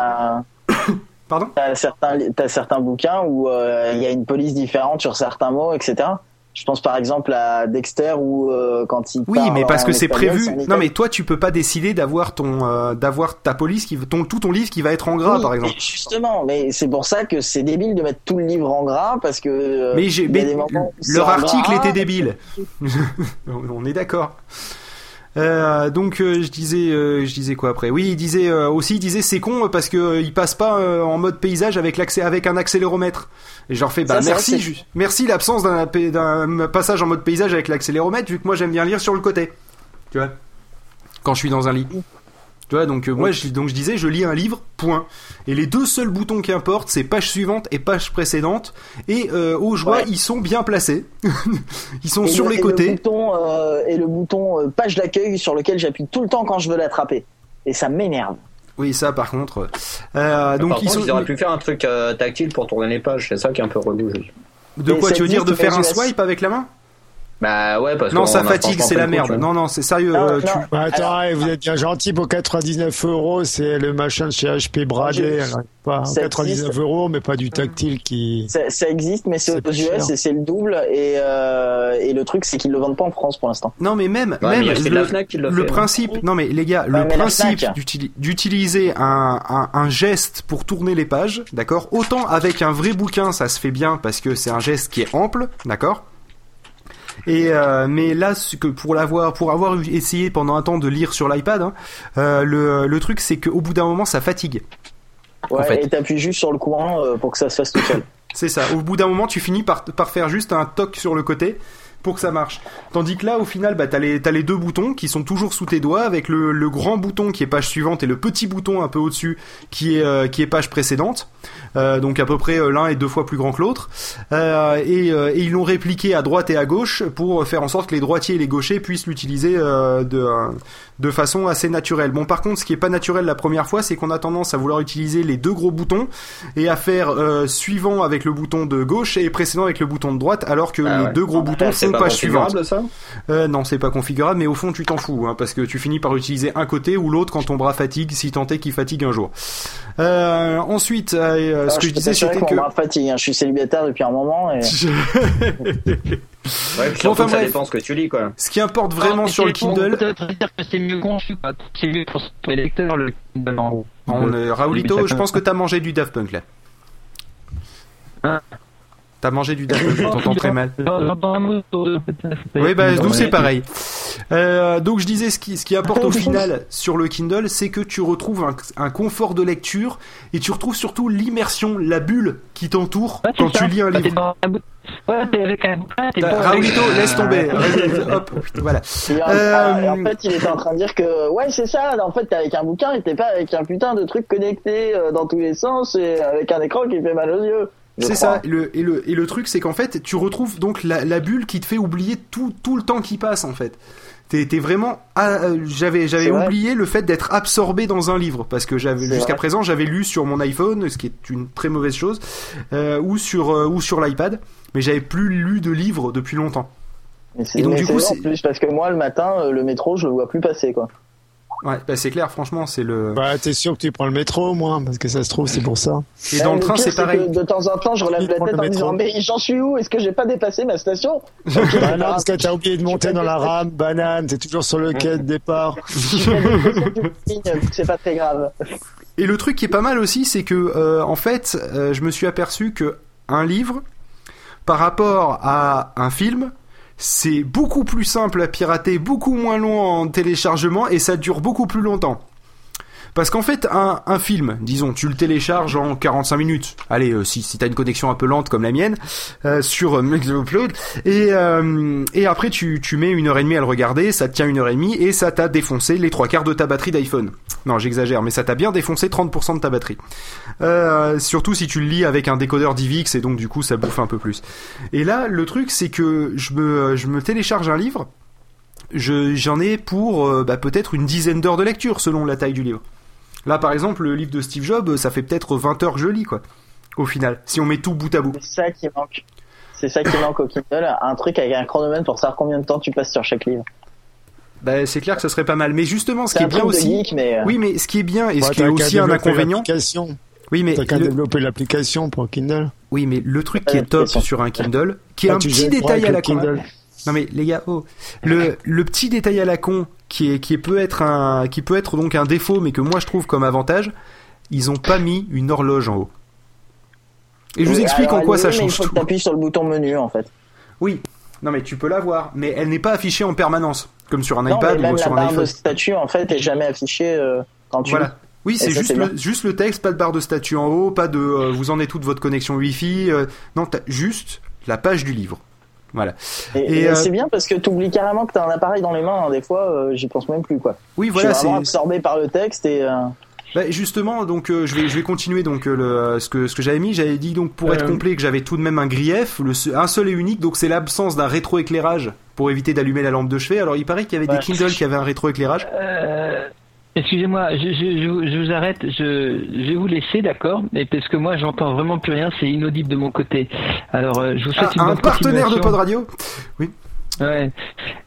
Pardon? T'as certains, t'as certains bouquins où euh, il y a une police différente sur certains mots, etc. Je pense par exemple à Dexter où euh, quand il Oui, mais parce que c'est prévu. Non, mais toi, tu peux pas décider d'avoir ton, euh, d'avoir ta police qui, ton, tout ton livre qui va être en gras, Oui, par exemple. Justement, mais c'est pour ça que c'est débile de mettre tout le livre en gras parce que. euh, Mais, j'ai, leur article gras. était débile. On est d'accord. Euh, donc euh, je disais, euh, je disais quoi après? Oui, il disait euh, aussi, il disait c'est con parce que euh, il passe pas euh, en mode paysage avec l'accès, avec un accéléromètre. Et je leur fais bah Ça, merci, merci l'absence d'un, d'un passage en mode paysage avec l'accéléromètre vu que moi j'aime bien lire sur le côté. Tu vois? Quand je suis dans un lit. Tu vois, donc euh, moi, je, donc je disais, je lis un livre, point. Et les deux seuls boutons qui importent, c'est page suivante et page précédente. Et euh, aux joies, Ouais. ils sont bien placés. ils sont Et sur le- les et côtés. Le bouton, euh, et le bouton euh, page d'accueil sur lequel j'appuie tout le temps quand je veux l'attraper. Et ça m'énerve. Oui, ça par contre. Euh, donc Par ils contre, sont. ils auraient pu faire un truc euh, tactile pour tourner les pages, c'est ça qui est un peu relou. De quoi tu veux dire de faire un swipe avec la main? Bah ouais, parce Non, ça fatigue, c'est la coup, merde. Non, non, c'est sérieux. Non, euh, non. tu- Bah, attends, Alors- vous êtes bien gentil pour 99 euros, c'est le machin de chez HP bradé. Alors, pas ça 99 existe. euros, mais pas du tactile qui. Ça, ça existe, mais c'est aux US et c'est le double. Et, euh, et le truc, c'est qu'ils le vendent pas en France pour l'instant. Non, mais même, Ouais, même le, la Fnac qui le le fait, hein. principe. Non, mais les gars, le Ouais, principe d'utiliser un, un, un geste pour tourner les pages, d'accord. Autant avec un vrai bouquin, ça se fait bien parce que c'est un geste qui est ample, d'accord. Et euh, mais là, ce que pour l'avoir, pour avoir essayé pendant un temps de lire sur l'iPad, hein, euh, le, le truc c'est qu'au bout d'un moment, ça fatigue. Ouais, fait. et t'appuies juste sur le courant euh, pour que ça se fasse tout seul. C'est ça. Au bout d'un moment, tu finis par, par faire juste un toc sur le côté pour que ça marche. Tandis que là, au final, bah, t'as les, t'as les deux boutons qui sont toujours sous tes doigts avec le, le grand bouton qui est page suivante et le petit bouton un peu au-dessus qui est, euh, qui est page précédente. Euh, donc à peu près euh, l'un est deux fois plus grand que l'autre. Euh, et, euh, et ils l'ont répliqué à droite et à gauche pour faire en sorte que les droitiers et les gauchers puissent l'utiliser euh, de, de façon assez naturelle. Bon, par contre, ce qui est pas naturel la première fois, c'est qu'on a tendance à vouloir utiliser les deux gros boutons et à faire euh, suivant avec le bouton de gauche et précédent avec le bouton de droite, alors que Ah les ouais. deux gros boutons C'est font pas page suivante. configurable ça Euh, non, c'est pas configurable, mais au fond, tu t'en fous, hein, parce que tu finis par utiliser un côté ou l'autre quand ton bras fatigue, si tant est qu'il fatigue un jour. Euh, ensuite, euh, ce Alors, que je disais, c'était mon que... bras fatigue. hein. Je suis célibataire depuis un moment. Et... Ouais, puis surtout, enfin, ça bref. dépend ce que tu lis quoi. Ce qui importe vraiment Non, sur le Kindle, dire que c'est mieux conçu. C'est mieux pour les lecteurs, le Kindle en haut. on, euh, Raoulito, je pense que t'as mangé du Daft Punk là. Hein T'as mangé du Daft Punk, je t'entends très mal. Oui, bah nous c'est pareil. Euh, donc je disais, ce qui, ce qui apporte au final sur le Kindle, c'est que tu retrouves un, un confort de lecture et tu retrouves surtout l'immersion, la bulle qui t'entoure Ouais, quand ça. tu lis un Bah, livre. Ouais, t'es avec un bouquin, t'es pas avec- laisse tomber. Hop, voilà. Et en, Euh, en fait, il était en train de dire que ouais, c'est ça. En fait, t'es avec un bouquin et t'es pas avec un putain de truc connecté euh, dans tous les sens et avec un écran qui fait mal aux yeux. C'est ça. Le, et, le, et le truc, c'est qu'en fait, tu retrouves donc la, la bulle qui te fait oublier tout, tout le temps qui passe, en fait. T'es t'es vraiment. ah, euh, j'avais j'avais vrai. oublié le fait d'être absorbé dans un livre parce que j'avais jusqu'à présent j'avais lu sur mon iPhone, ce qui est une très mauvaise chose, euh, ou sur euh, ou sur l'iPad, mais j'avais plus lu de livres depuis longtemps. Et donc, du coup, c'est- plus parce que moi le matin, le métro, je le vois plus passer quoi. Ouais, bah c'est clair, franchement, c'est le. Bah, t'es sûr que tu prends le métro au moins, parce que ça se trouve, c'est pour ça. Et dans le train, pire, c'est pareil. que de temps en temps, je relève la tête en me disant mais j'en suis où? Est-ce que j'ai pas dépassé ma station? Bah non, parce que t'as oublié de monter dans la rame, banane, t'es toujours sur le quai de départ. C'est pas très grave. Et le truc qui est pas mal aussi, c'est que euh, en fait, euh, je me suis aperçu que un livre, par rapport à un film, c'est beaucoup plus simple à pirater, beaucoup moins long en téléchargement et ça dure beaucoup plus longtemps. Parce qu'en fait, un, film, disons, tu le télécharges en 45 minutes. Allez, euh, si, t'as une connexion un peu lente comme la mienne, euh, sur euh, Upload, et, euh, après tu, mets une heure et demie à le regarder, ça tient une heure et demie, et ça t'a défoncé les trois quarts de ta batterie d'iPhone. Non, j'exagère, mais ça t'a bien défoncé 30% de ta batterie. Surtout si tu le lis avec un décodeur DivX, et donc du coup ça bouffe un peu plus. Et là, le truc, c'est que je me, télécharge un livre, je, j'en ai pour bah, peut-être une dizaine d'heures de lecture selon la taille du livre. Là, par exemple, le livre de Steve Jobs, ça fait peut-être 20 heures que je lis, quoi. Au final, si on met tout bout à bout. C'est ça qui manque. C'est ça qui manque au Kindle, un truc avec un chronomètre pour savoir combien de temps tu passes sur chaque livre. Bah, c'est clair que ça serait pas mal. Mais justement, ce qui est bien aussi. geek, mais euh, Oui, mais ce qui est bien et ce qui est aussi un inconvénient. Oui, mais T'as qu'à le, développer l'application pour Kindle. oui, mais le truc qui est top sur un Kindle, qui est Ah, un petit détail à la con. Kindle. Non mais les gars, oh, le le petit détail à la con qui est qui peut être un qui peut être donc un défaut, mais que moi je trouve comme avantage, ils ont pas mis une horloge en haut. Et je vous explique alors, en quoi oui, ça mais Il change faut tout. tu appuies sur le bouton menu en fait. Oui. Non mais tu peux la voir, mais elle n'est pas affichée en permanence, comme sur un Non, iPad mais même ou la sur un barre de statut en fait est jamais affichée euh, quand tu. Voilà. Oui, c'est juste le, juste le texte, pas de barre de statut en haut, pas de euh, vous en êtes toute votre connexion Wi-Fi. euh, non, t'as juste la page du livre. Voilà. Et, Et, et euh, c'est bien parce que tu oublies carrément que t'as un appareil dans les mains. hein, Des fois, euh, j'y pense même plus quoi. Oui, je voilà, suis c'est absorbé par le texte et. euh, Bah, justement, donc euh, je vais je vais continuer donc euh, le, ce que ce que j'avais mis, j'avais dit donc pour être complet que j'avais tout de même un grief, le un seul et unique, donc c'est l'absence d'un rétroéclairage pour éviter d'allumer la lampe de chevet. Alors il paraît qu'il y avait Ouais. des Kindle qui avaient un rétroéclairage. Excusez-moi, je, je, je, vous- je vous arrête, je, je vais vous laisser, d'accord Mais parce que moi, j'entends vraiment plus rien, c'est inaudible de mon côté. Alors, euh, je vous souhaite Ah, une un bonne partenaire de. Pod Radio? Ouais.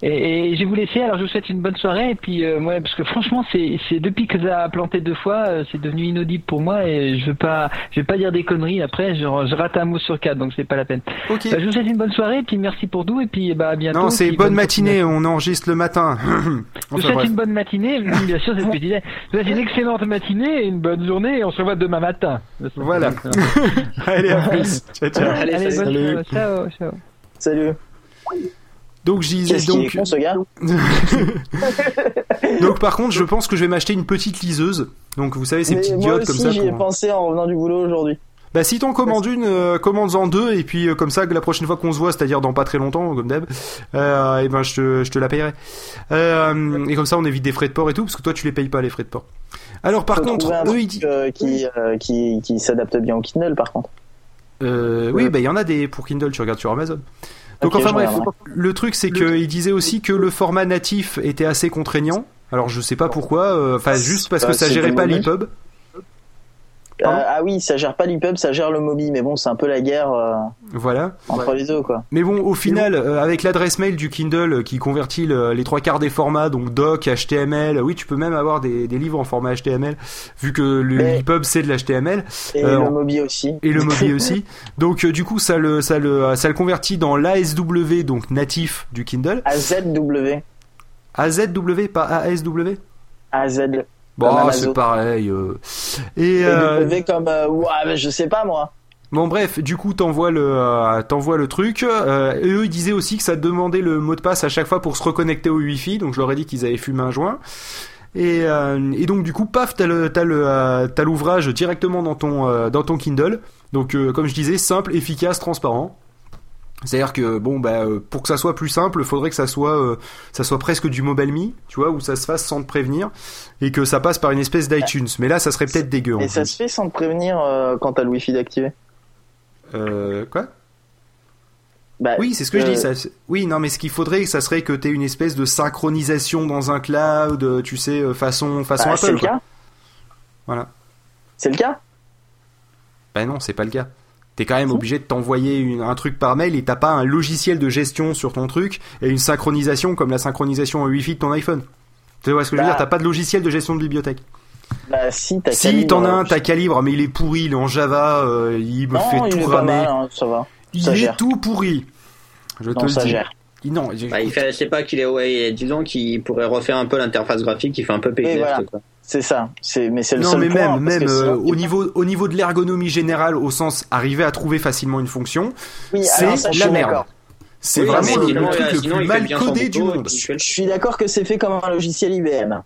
Et, et je vais vous laisser. Alors, je vous souhaite une bonne soirée. Et puis, euh, ouais, parce que franchement, c'est, c'est depuis que ça a planté deux fois, euh, c'est devenu inaudible pour moi. Et je veux pas, je vais pas dire des conneries. Après, je, je rate un mot sur quatre, donc c'est pas la peine. Ok. Bah, je vous souhaite une bonne soirée. Et puis, merci pour tout. Et puis, bah, à bientôt. Non, c'est bonne bonne matinée, on enregistre le matin. Je vous souhaite bref. une bonne matinée, bien sûr, c'est ce que je disais. Je vous souhaite une excellente matinée et une bonne journée et on se revoit demain matin. Voilà. Allez, à plus. Ciao, ciao. Allez, Allez, salut. bonne Salut. soirée. Ciao, ciao. Salut. Donc qu'il donc con ce gars donc par contre, je pense que je vais m'acheter une petite liseuse. Donc vous savez ces Mais petites moi diodes comme aussi, ça j'y ai pensé en revenant du boulot aujourd'hui. Bah si t'en commandes une, euh, commande-en deux et puis euh, comme ça que la prochaine fois qu'on se voit, c'est-à-dire dans pas très longtemps comme d'hab, euh, et ben je te, je te la payerai. Euh, et comme ça on évite des frais de port et tout parce que toi tu les payes pas les frais de port. Alors par contre, eux ils disent, qui, qui, qui s'adapte bien au Kindle par contre. oui bah il y en a des pour Kindle, tu regardes sur Amazon. Donc enfin bref, le truc c'est qu'il disait aussi que le format natif était assez contraignant. Alors je sais pas pourquoi, euh, enfin juste parce Bah, que ça gérait pas l'EPUB. Euh, ah oui, ça gère pas l'EPUB, ça gère le Mobi, mais bon, c'est un peu la guerre euh, Voilà. entre les deux quoi. Mais bon, au final, euh, avec l'adresse mail du Kindle euh, qui convertit le- les trois quarts des formats, donc doc, HTML, oui, tu peux même avoir des, des livres en format HTML, vu que le Mais- EPUB c'est de l'HTML Et Euh, le Mobi aussi. et le Mobi aussi. Donc euh, du coup, ça le ça le ça le convertit dans l'ASW, donc natif du Kindle. AZW. AZW, pas ASW. AZ. Bon, ah, c'est pareil. euh. Et Et euh, comme. euh, ouais, mais je sais pas moi. Bon bref, du coup t'envoies le euh, t'envoies le truc. Euh, et eux ils disaient aussi que ça demandait le mot de passe à chaque fois pour se reconnecter au Wi-Fi. Donc je leur ai dit qu'ils avaient fumé un joint. Et, euh, et donc du coup paf t'as le t'as euh, l'ouvrage directement dans ton euh, dans ton Kindle. Donc euh, comme je disais simple, efficace, transparent. C'est-à-dire que bon bah euh, pour que ça soit plus simple, faudrait que ça soit euh, ça soit presque du mobile me, tu vois, où ça se fasse sans te prévenir et que ça passe par une espèce d'iTunes. Mais là ça serait peut-être dégueu. en Et ça plus. se fait sans te prévenir euh, quand t'as le Wi-Fi d'activer. Euh, quoi? Bah, Oui, c'est ce que je dis. Ça, c'est- oui, non, mais ce qu'il faudrait, ça serait que tu aies une espèce de synchronisation dans un cloud, tu sais, façon, façon bah, c'est Apple. le quoi. cas. Voilà. C'est le cas? Ben non, c'est pas le cas. T'es quand même obligé de t'envoyer un truc par mail et t'as pas un logiciel de gestion sur ton truc et une synchronisation comme la synchronisation en Wi-Fi de ton iPhone. Tu vois ce que je veux Bah. dire T'as pas de logiciel de gestion de bibliothèque. Bah si, t'as Si Calibre, t'en as un, t'as Calibre, mais il est pourri, il est en Java, euh, il me Non, fait il tout ramer. mal, hein, ça va. il ça est gère. tout pourri. Je te Non, le ça dis. gère. Il- Non, Bah, il fait, c'est pas qu'il est, ouais, disons qu'il pourrait refaire un peu l'interface graphique, qui fait un peu PGF, voilà. quoi. C'est ça. C'est mais c'est le Non, seul mais point, même, même que euh, au niveau, au niveau de l'ergonomie générale, au sens arriver à trouver facilement une fonction, Oui, c'est la merde. c'est Oui, vraiment le, sinon, le truc euh, le plus mal codé du monde. Je suis d'accord que c'est fait comme un logiciel IBM.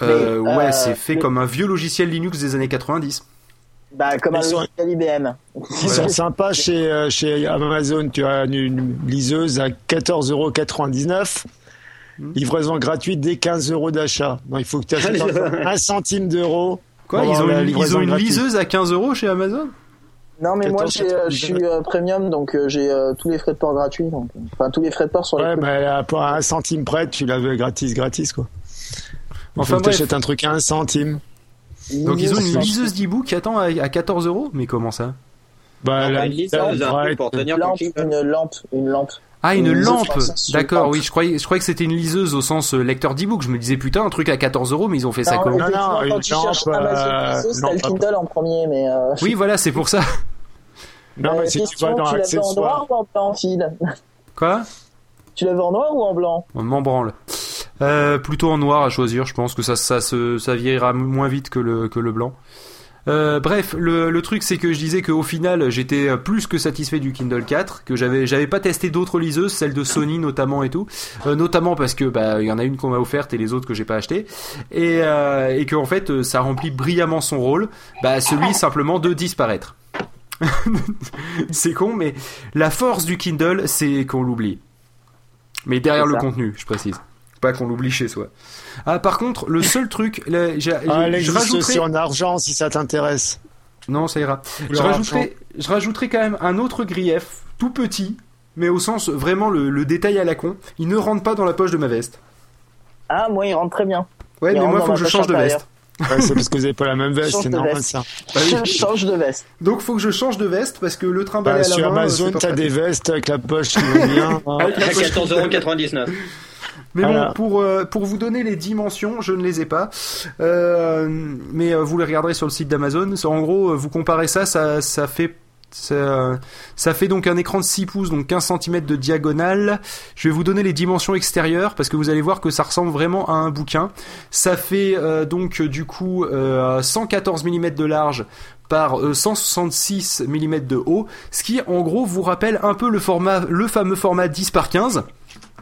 Euh, Mais, ouais, euh, c'est fait mais- comme un vieux logiciel Linux des années 90. Bah comme un Ils sont- logiciel IBM. Ils sont sympas chez, euh, chez Amazon. Tu as une, une liseuse à 14,99€. Hmm. Livraison gratuite dès 15 euros d'achat. Non, il faut que tu achètes un centime d'euro. Quoi, ils ont, une, ils livraison ont une gratuite. liseuse à 15 euros chez Amazon? Non mais moi 14, j'ai, euh, je suis euh, premium donc euh, j'ai euh, tous les frais de port gratuits donc enfin tous les frais de port sur les Ouais, mais à pour un centime près, tu l'avais gratis, gratis, quoi. Il Enfin, tu achètes un truc à un centime. Donc ils ont une Liseuse. d'e-book qui attend à, à 14 euros? Mais comment ça? Bah, Non, la- une liseuse, un pour tenir lampe, une lampe, une lampe. Ah, une Une lampe D'accord, oui, je croyais, je croyais que c'était une liseuse au sens euh, lecteur d'e-book. Je me disais, putain, un truc à 14 euros, mais ils ont fait ça Non, comment non, une quand tu cherches lampe, Amazon euh, liseuse, non, le Kindle en premier, mais. Euh, Oui, voilà, c'est pour ça. Non, mais si tu question, vas dans tu l'avais en noir ou en blanc, Phil Quoi? Tu l'avais en noir ou en blanc? On m'en branle. Euh, plutôt en noir à choisir, je pense que ça, ça, se, ça vieillira moins vite que le, que le blanc. Euh, bref, le, le truc c'est que je disais qu'au final j'étais plus que satisfait du Kindle 4, que j'avais j'avais pas testé d'autres liseuses, celles de Sony notamment et tout, Euh, notamment parce que bah il y en a une qu'on m'a offerte et les autres que j'ai pas acheté, et euh, et que en fait ça remplit brillamment son rôle, bah celui simplement de disparaître. c'est con, mais la force du Kindle c'est qu'on l'oublie. Mais derrière le contenu, je précise. Pas qu'on l'oublie chez soi. Ah, par contre, le seul truc, là, j'ai- Ah, je existe rajouterai. aussi en argent si ça t'intéresse. Non, ça ira. Je rajouterai, je rajouterai quand même un autre grief, tout petit, mais au sens vraiment le, le détail à la con. Il ne rentre pas dans la poche de ma veste. Ah, moi, il rentre très bien. Ouais, Il mais moi, faut que je change de veste. Ouais, c'est parce que vous avez pas la même veste, Change c'est de normal veste. ça. Bah oui. Je change de veste. Donc, faut que je change de veste parce que le trimballer Bah, à la sur main, Amazon, c'est pas t'as des vestes avec la poche qui va bien. À poche- 14,99€. Mais bon, pour, euh, pour vous donner les dimensions, je ne les ai pas. Euh, mais euh, vous les regarderez sur le site d'Amazon. En gros, vous comparez ça, ça, ça fait. Ça, ça fait donc un écran de 6 pouces, donc 15 cm de diagonale. Je vais vous donner les dimensions extérieures parce que vous allez voir que ça ressemble vraiment à un bouquin. Ça fait euh, donc du coup euh, 114 mm de large par euh, 166 mm de haut, ce qui en gros vous rappelle un peu le format, le fameux format 10 par 15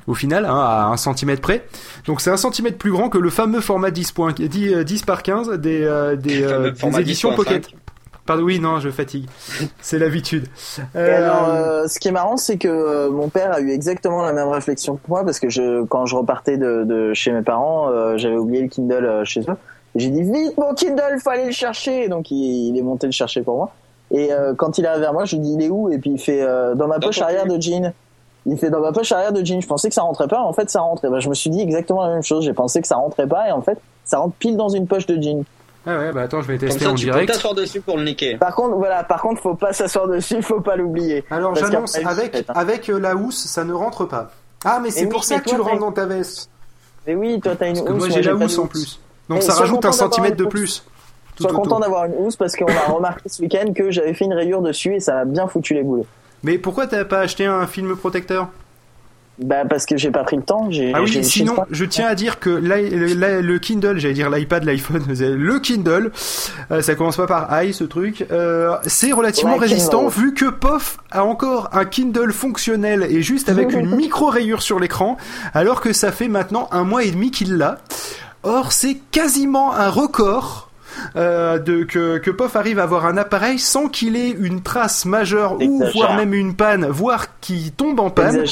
au final, hein, à 1 cm près. Donc c'est un centimètre plus grand que le fameux format 10, point- 10, euh, 10 par 15 des, euh, des, euh, des éditions 10.5. Pocket. Pardon, oui, non, je fatigue. C'est l'habitude. Euh, alors, euh, ce qui est marrant, c'est que mon père a eu exactement la même réflexion que moi, parce que je, quand je repartais de, de chez mes parents, euh, j'avais oublié le Kindle chez eux. J'ai dit vite mon Kindle, faut aller le chercher. Donc il, il est monté le chercher pour moi. Et euh, quand il arrive vers moi, je lui dis il est où? Et puis il fait euh, dans ma Dans poche arrière de jean. Il fait dans ma poche arrière de jean. Je pensais que ça rentrait pas, en fait ça rentre. Et ben, je me suis dit exactement la même chose. J'ai pensé que ça rentrait pas, et en fait ça rentre pile dans une poche de jean. Ah ouais, bah attends, je vais tester ça, en tu peux direct. t'asseoir dessus pour le niquer. Par contre, voilà, par contre, faut pas s'asseoir dessus, faut pas l'oublier. Alors j'annonce, avec, avec euh, la housse, ça ne rentre pas. Ah, mais c'est oui, pour ça que tu le rentres dans ta veste. Mais oui, toi t'as une Parce que housse, moi j'ai la housse de en plus. Donc Et ça rajoute un centimètre de plus. Sois autour. content d'avoir une housse parce qu'on a remarqué ce week-end que j'avais fait une rayure dessus et ça m'a bien foutu les boules. Mais pourquoi t'as pas acheté un film protecteur? Bah parce que j'ai pas pris le temps. J'ai, Ah oui, sinon, je tiens à dire que le, le- le Kindle, j'allais dire l'iPad, l'iPhone, le Kindle, euh, ça commence pas par i ce truc, euh, c'est relativement Ouais, résistant Kindle. vu que POF a encore un Kindle fonctionnel et juste avec une micro rayure sur l'écran, alors que ça fait maintenant un mois et demi qu'il l'a. Or, c'est quasiment un record. Euh, de que, que POF arrive à avoir un appareil sans qu'il ait une trace majeure ou voire même une panne, voire qu'il tombe en panne.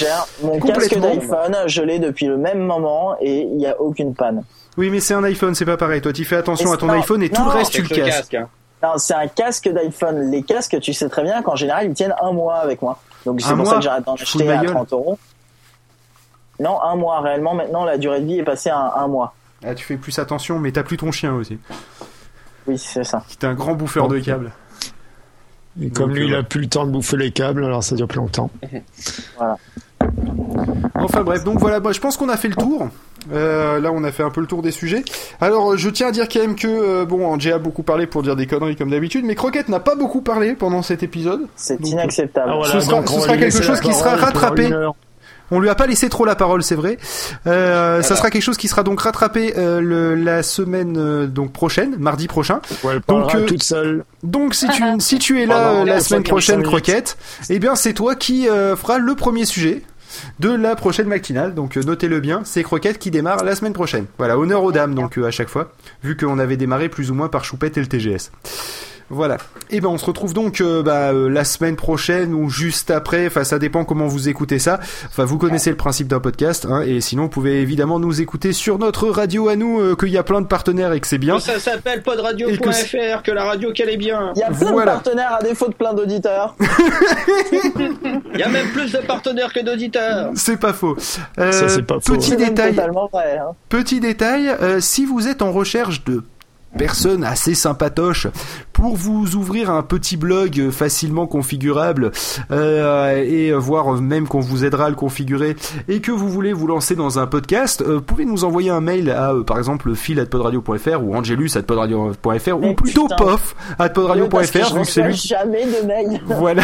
Mon casque d'iPhone, je l'ai depuis le même moment et il y a aucune panne. Oui, mais c'est un iPhone, c'est pas pareil. Toi, tu fais attention à ton non, iPhone et tout le reste, tu le casses. casque. hein. Non, c'est un casque d'iPhone. Les casques, tu sais très bien qu'en général ils tiennent un mois avec moi. Donc c'est pour mois ça que j'arrête d'en acheter à gueule. 30 euros. Non, un mois réellement. Maintenant, la durée de vie est passée à un, un mois. Ah, tu fais plus attention, mais t'as plus ton chien aussi. Oui, c'est ça. Qui est un grand bouffeur de câbles. Et comme Donc, lui, euh, il a plus le temps de bouffer les câbles, alors ça dure plus longtemps. Enfin bref, donc voilà, moi je pense qu'on a fait le tour. Euh, là, on a fait un peu le tour des sujets. Alors, euh, je tiens à dire quand même que, euh, bon, Angé a beaucoup parlé pour dire des conneries comme d'habitude, mais Croquette n'a pas beaucoup parlé pendant cet épisode. C'est inacceptable. Ah, voilà, Ce sera- donc ce sera quelque chose qui sera rattrapé. On lui a pas laissé trop la parole, c'est vrai. Euh, Ça sera quelque chose qui sera donc rattrapé euh, le, la semaine euh, donc prochaine, mardi prochain. Ouais, elle parlera euh, toute seule. Donc si tu si tu es là Pendant euh, la semaine 45 prochaine. Croquette, eh bien c'est toi qui euh, fera le premier sujet de la prochaine matinale. Donc euh, notez-le bien, c'est Croquette qui démarre la semaine prochaine. Voilà, honneur aux dames donc euh, à chaque fois, vu qu'on avait démarré plus ou moins par Choupette et le TGS. Voilà. Et ben on se retrouve donc euh, bah, euh, la semaine prochaine ou juste après. Enfin ça dépend comment vous écoutez ça. Enfin vous connaissez le principe d'un podcast. Hein, et sinon vous pouvez évidemment nous écouter sur notre radio à nous, euh, qu'il y a plein de partenaires et que c'est bien. Ça s'appelle Et que podradio.fr, que la radio qu'elle est bien. Il y a plein Voilà. de partenaires à défaut de plein d'auditeurs. Il y a même plus de partenaires que d'auditeurs. C'est pas faux. Euh, Ça, c'est pas. Petit détail, totalement vrai. hein. petit détail. euh, si vous êtes en recherche de personne assez sympatoche pour vous ouvrir un petit blog facilement configurable euh, et voir même qu'on vous aidera à le configurer et que vous voulez vous lancer dans un podcast, euh, pouvez nous envoyer un mail à euh, par exemple phil@podradio.fr ou angelus@podradio.fr ou plutôt putain. pof Parce que @podradio.fr je vu que c'est lui. jamais de mail. Voilà.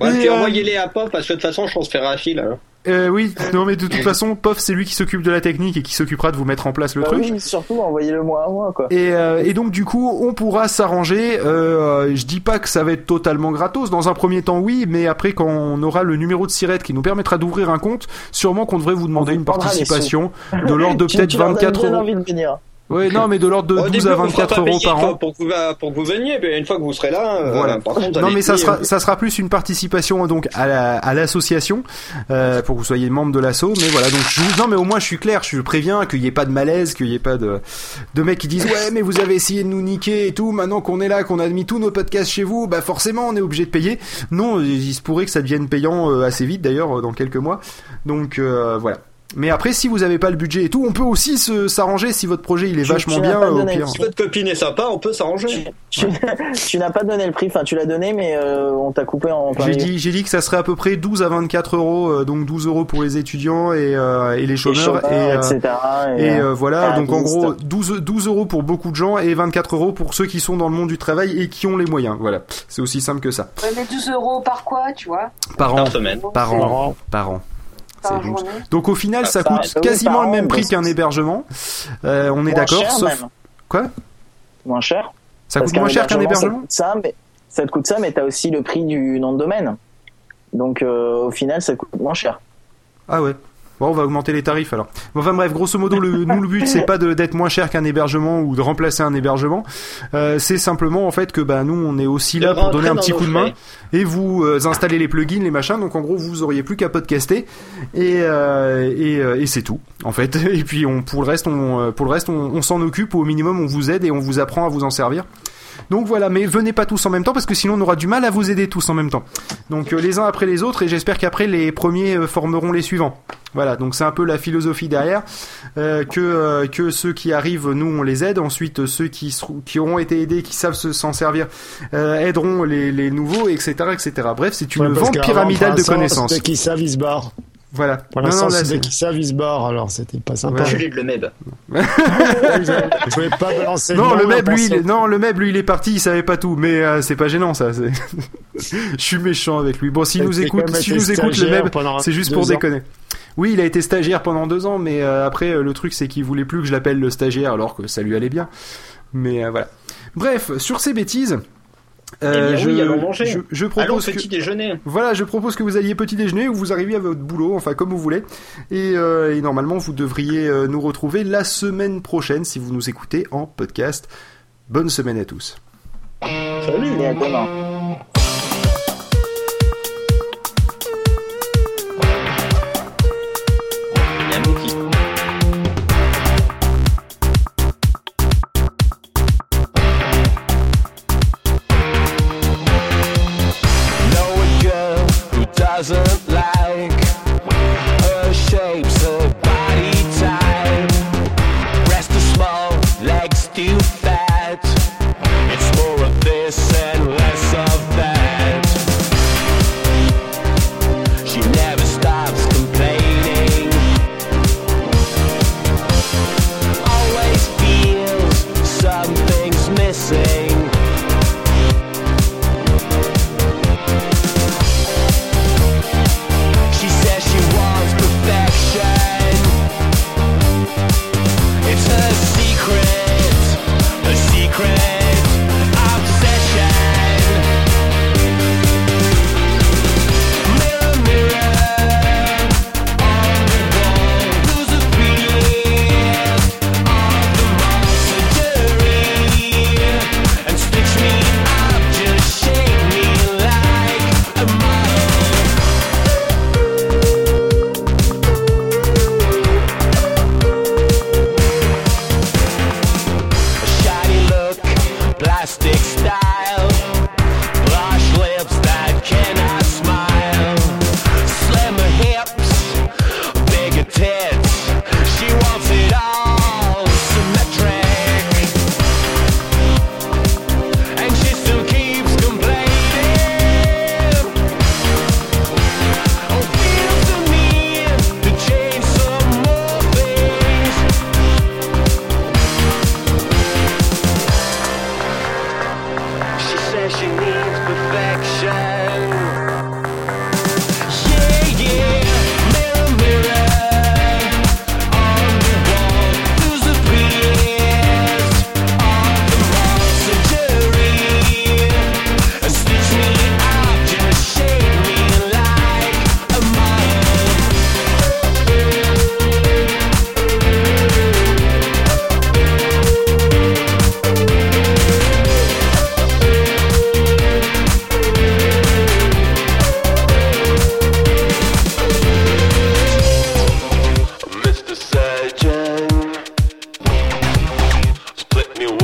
Ouais, Et, puis euh, envoyez-les à Pop parce que de toute façon, je transférerai à Phil. hein. Euh, oui, non mais de toute façon, Pof, c'est lui qui s'occupe de la technique et qui s'occupera de vous mettre en place le Bah truc. oui, surtout envoyez-le moi à moi quoi. Et, euh, et donc du coup, on pourra s'arranger. Euh, je dis pas que ça va être totalement gratos. Dans un premier temps, oui, mais après, quand on aura le numéro de Sirette qui nous permettra d'ouvrir un compte, sûrement qu'on devrait vous demander On une participation de l'ordre de peut-être tu leur donnes 24 bien euros. Ouais, non, mais de l'ordre de Au 12 début, à on vous fera 24 pas euros par an. Pour, que vous, pour que vous veniez, mais une fois que vous serez là, euh, Voilà. par contre, Non mais ça oui, sera euh, ça sera plus une participation donc à la- à l'association euh, pour que vous soyez membre de l'asso mais voilà donc je vous non mais au moins je suis clair je vous préviens qu'il y ait pas de malaise qu'il y ait pas de de mecs qui disent ouais mais vous avez essayé de nous niquer et tout maintenant qu'on est là qu'on a mis tous nos podcasts chez vous bah forcément on est obligé de payer non il se pourrait que ça devienne payant euh, assez vite d'ailleurs euh, dans quelques mois donc euh, voilà mais après, si vous avez pas le budget et tout, on peut aussi se s'arranger si votre projet il est Tu- vachement tu bien. euh, Au donné pire. Si votre copine est sympa, on peut s'arranger. Tu, tu n'as pas donné le prix, enfin tu l'as donné, mais euh, on t'a coupé en plein J'ai dit, j'ai dit que ça serait à peu près 12 à 24 euros, euh, donc 12 euros pour les étudiants et, euh, et les Les chômeurs. chauffeurs, et, euh, etc. Et, et voilà, à donc en gros 12, 12 euros pour beaucoup de gens et 24 euros pour ceux qui sont dans le monde du travail et qui ont les moyens. Voilà, c'est aussi simple que ça. Ouais, mais 12 euros par quoi, tu vois? Par an, Par semaine. par Par an, an. par an. Juste. Donc au final, ça coûte quasiment le même prix qu'un hébergement. Euh, on est d'accord, sauf même. quoi? Moins cher. Ça Parce coûte moins cher qu'un hébergement. coûte ça, mais ça te coûte ça, mais t'as aussi le prix du nom de domaine. Donc euh, au final, ça coûte moins cher. Ah ouais. Bon, on va augmenter les tarifs alors. Bon, Enfin bref, grosso modo, le, nous le but c'est pas d'être moins cher qu'un hébergement ou de remplacer un hébergement. Euh, c'est simplement en fait que bah nous on est aussi là pour donner un petit coup de main et vous euh, installez les plugins, les machins. Donc en gros vous auriez plus qu'à podcaster et euh, et, euh, et c'est tout en fait. Et puis on pour le reste on euh, pour le reste on, on s'en occupe ou au minimum on vous aide et on vous apprend à vous en servir. Donc voilà, mais venez pas tous en même temps parce que sinon on aura du mal à vous aider tous en même temps. Donc euh, les uns après les autres et j'espère qu'après les premiers euh, formeront les suivants. Voilà, donc c'est un peu la philosophie derrière euh, que euh, que ceux qui arrivent, nous on les aide. Ensuite, ceux qui qui auront été aidés, qui savent se- s'en servir, euh, aideront les, les nouveaux, etc., etc. Bref, c'est une Ouais, vente pyramidale de connaissances. Dès qu'ils savent, ils se barrent. Voilà. Pour Non, l'instant, c'est qu'ils savent, ils se barrent. Alors, c'était pas sympa. Ouais. Enculé de le MEB. Je pouvais pas balancer non, le lui, il est- non, le meuble, lui, il est parti, il savait pas tout, mais euh, c'est pas gênant, ça. Je suis méchant avec lui. Bon, s'il nous écoute, été nous écoute, le pendant c'est juste pour ans. déconner. Oui, il a été stagiaire pendant deux ans, mais euh, après, euh, le truc, c'est qu'il voulait plus que je l'appelle le stagiaire, alors que ça lui allait bien. Mais euh, voilà. Bref, sur ces bêtises, euh, Eh bien je, oui, allons manger. je, je Allons, propose que, petit déjeuner. voilà, je propose que vous alliez petit déjeuner ou vous arriviez à votre boulot, enfin comme vous voulez. Et, euh, et normalement, vous devriez euh, nous retrouver la semaine prochaine si vous nous écoutez en podcast. Bonne semaine à tous. Salut. Et à demain.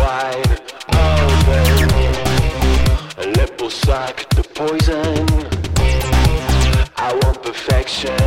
wine, oh, open. A the poison. I want perfection.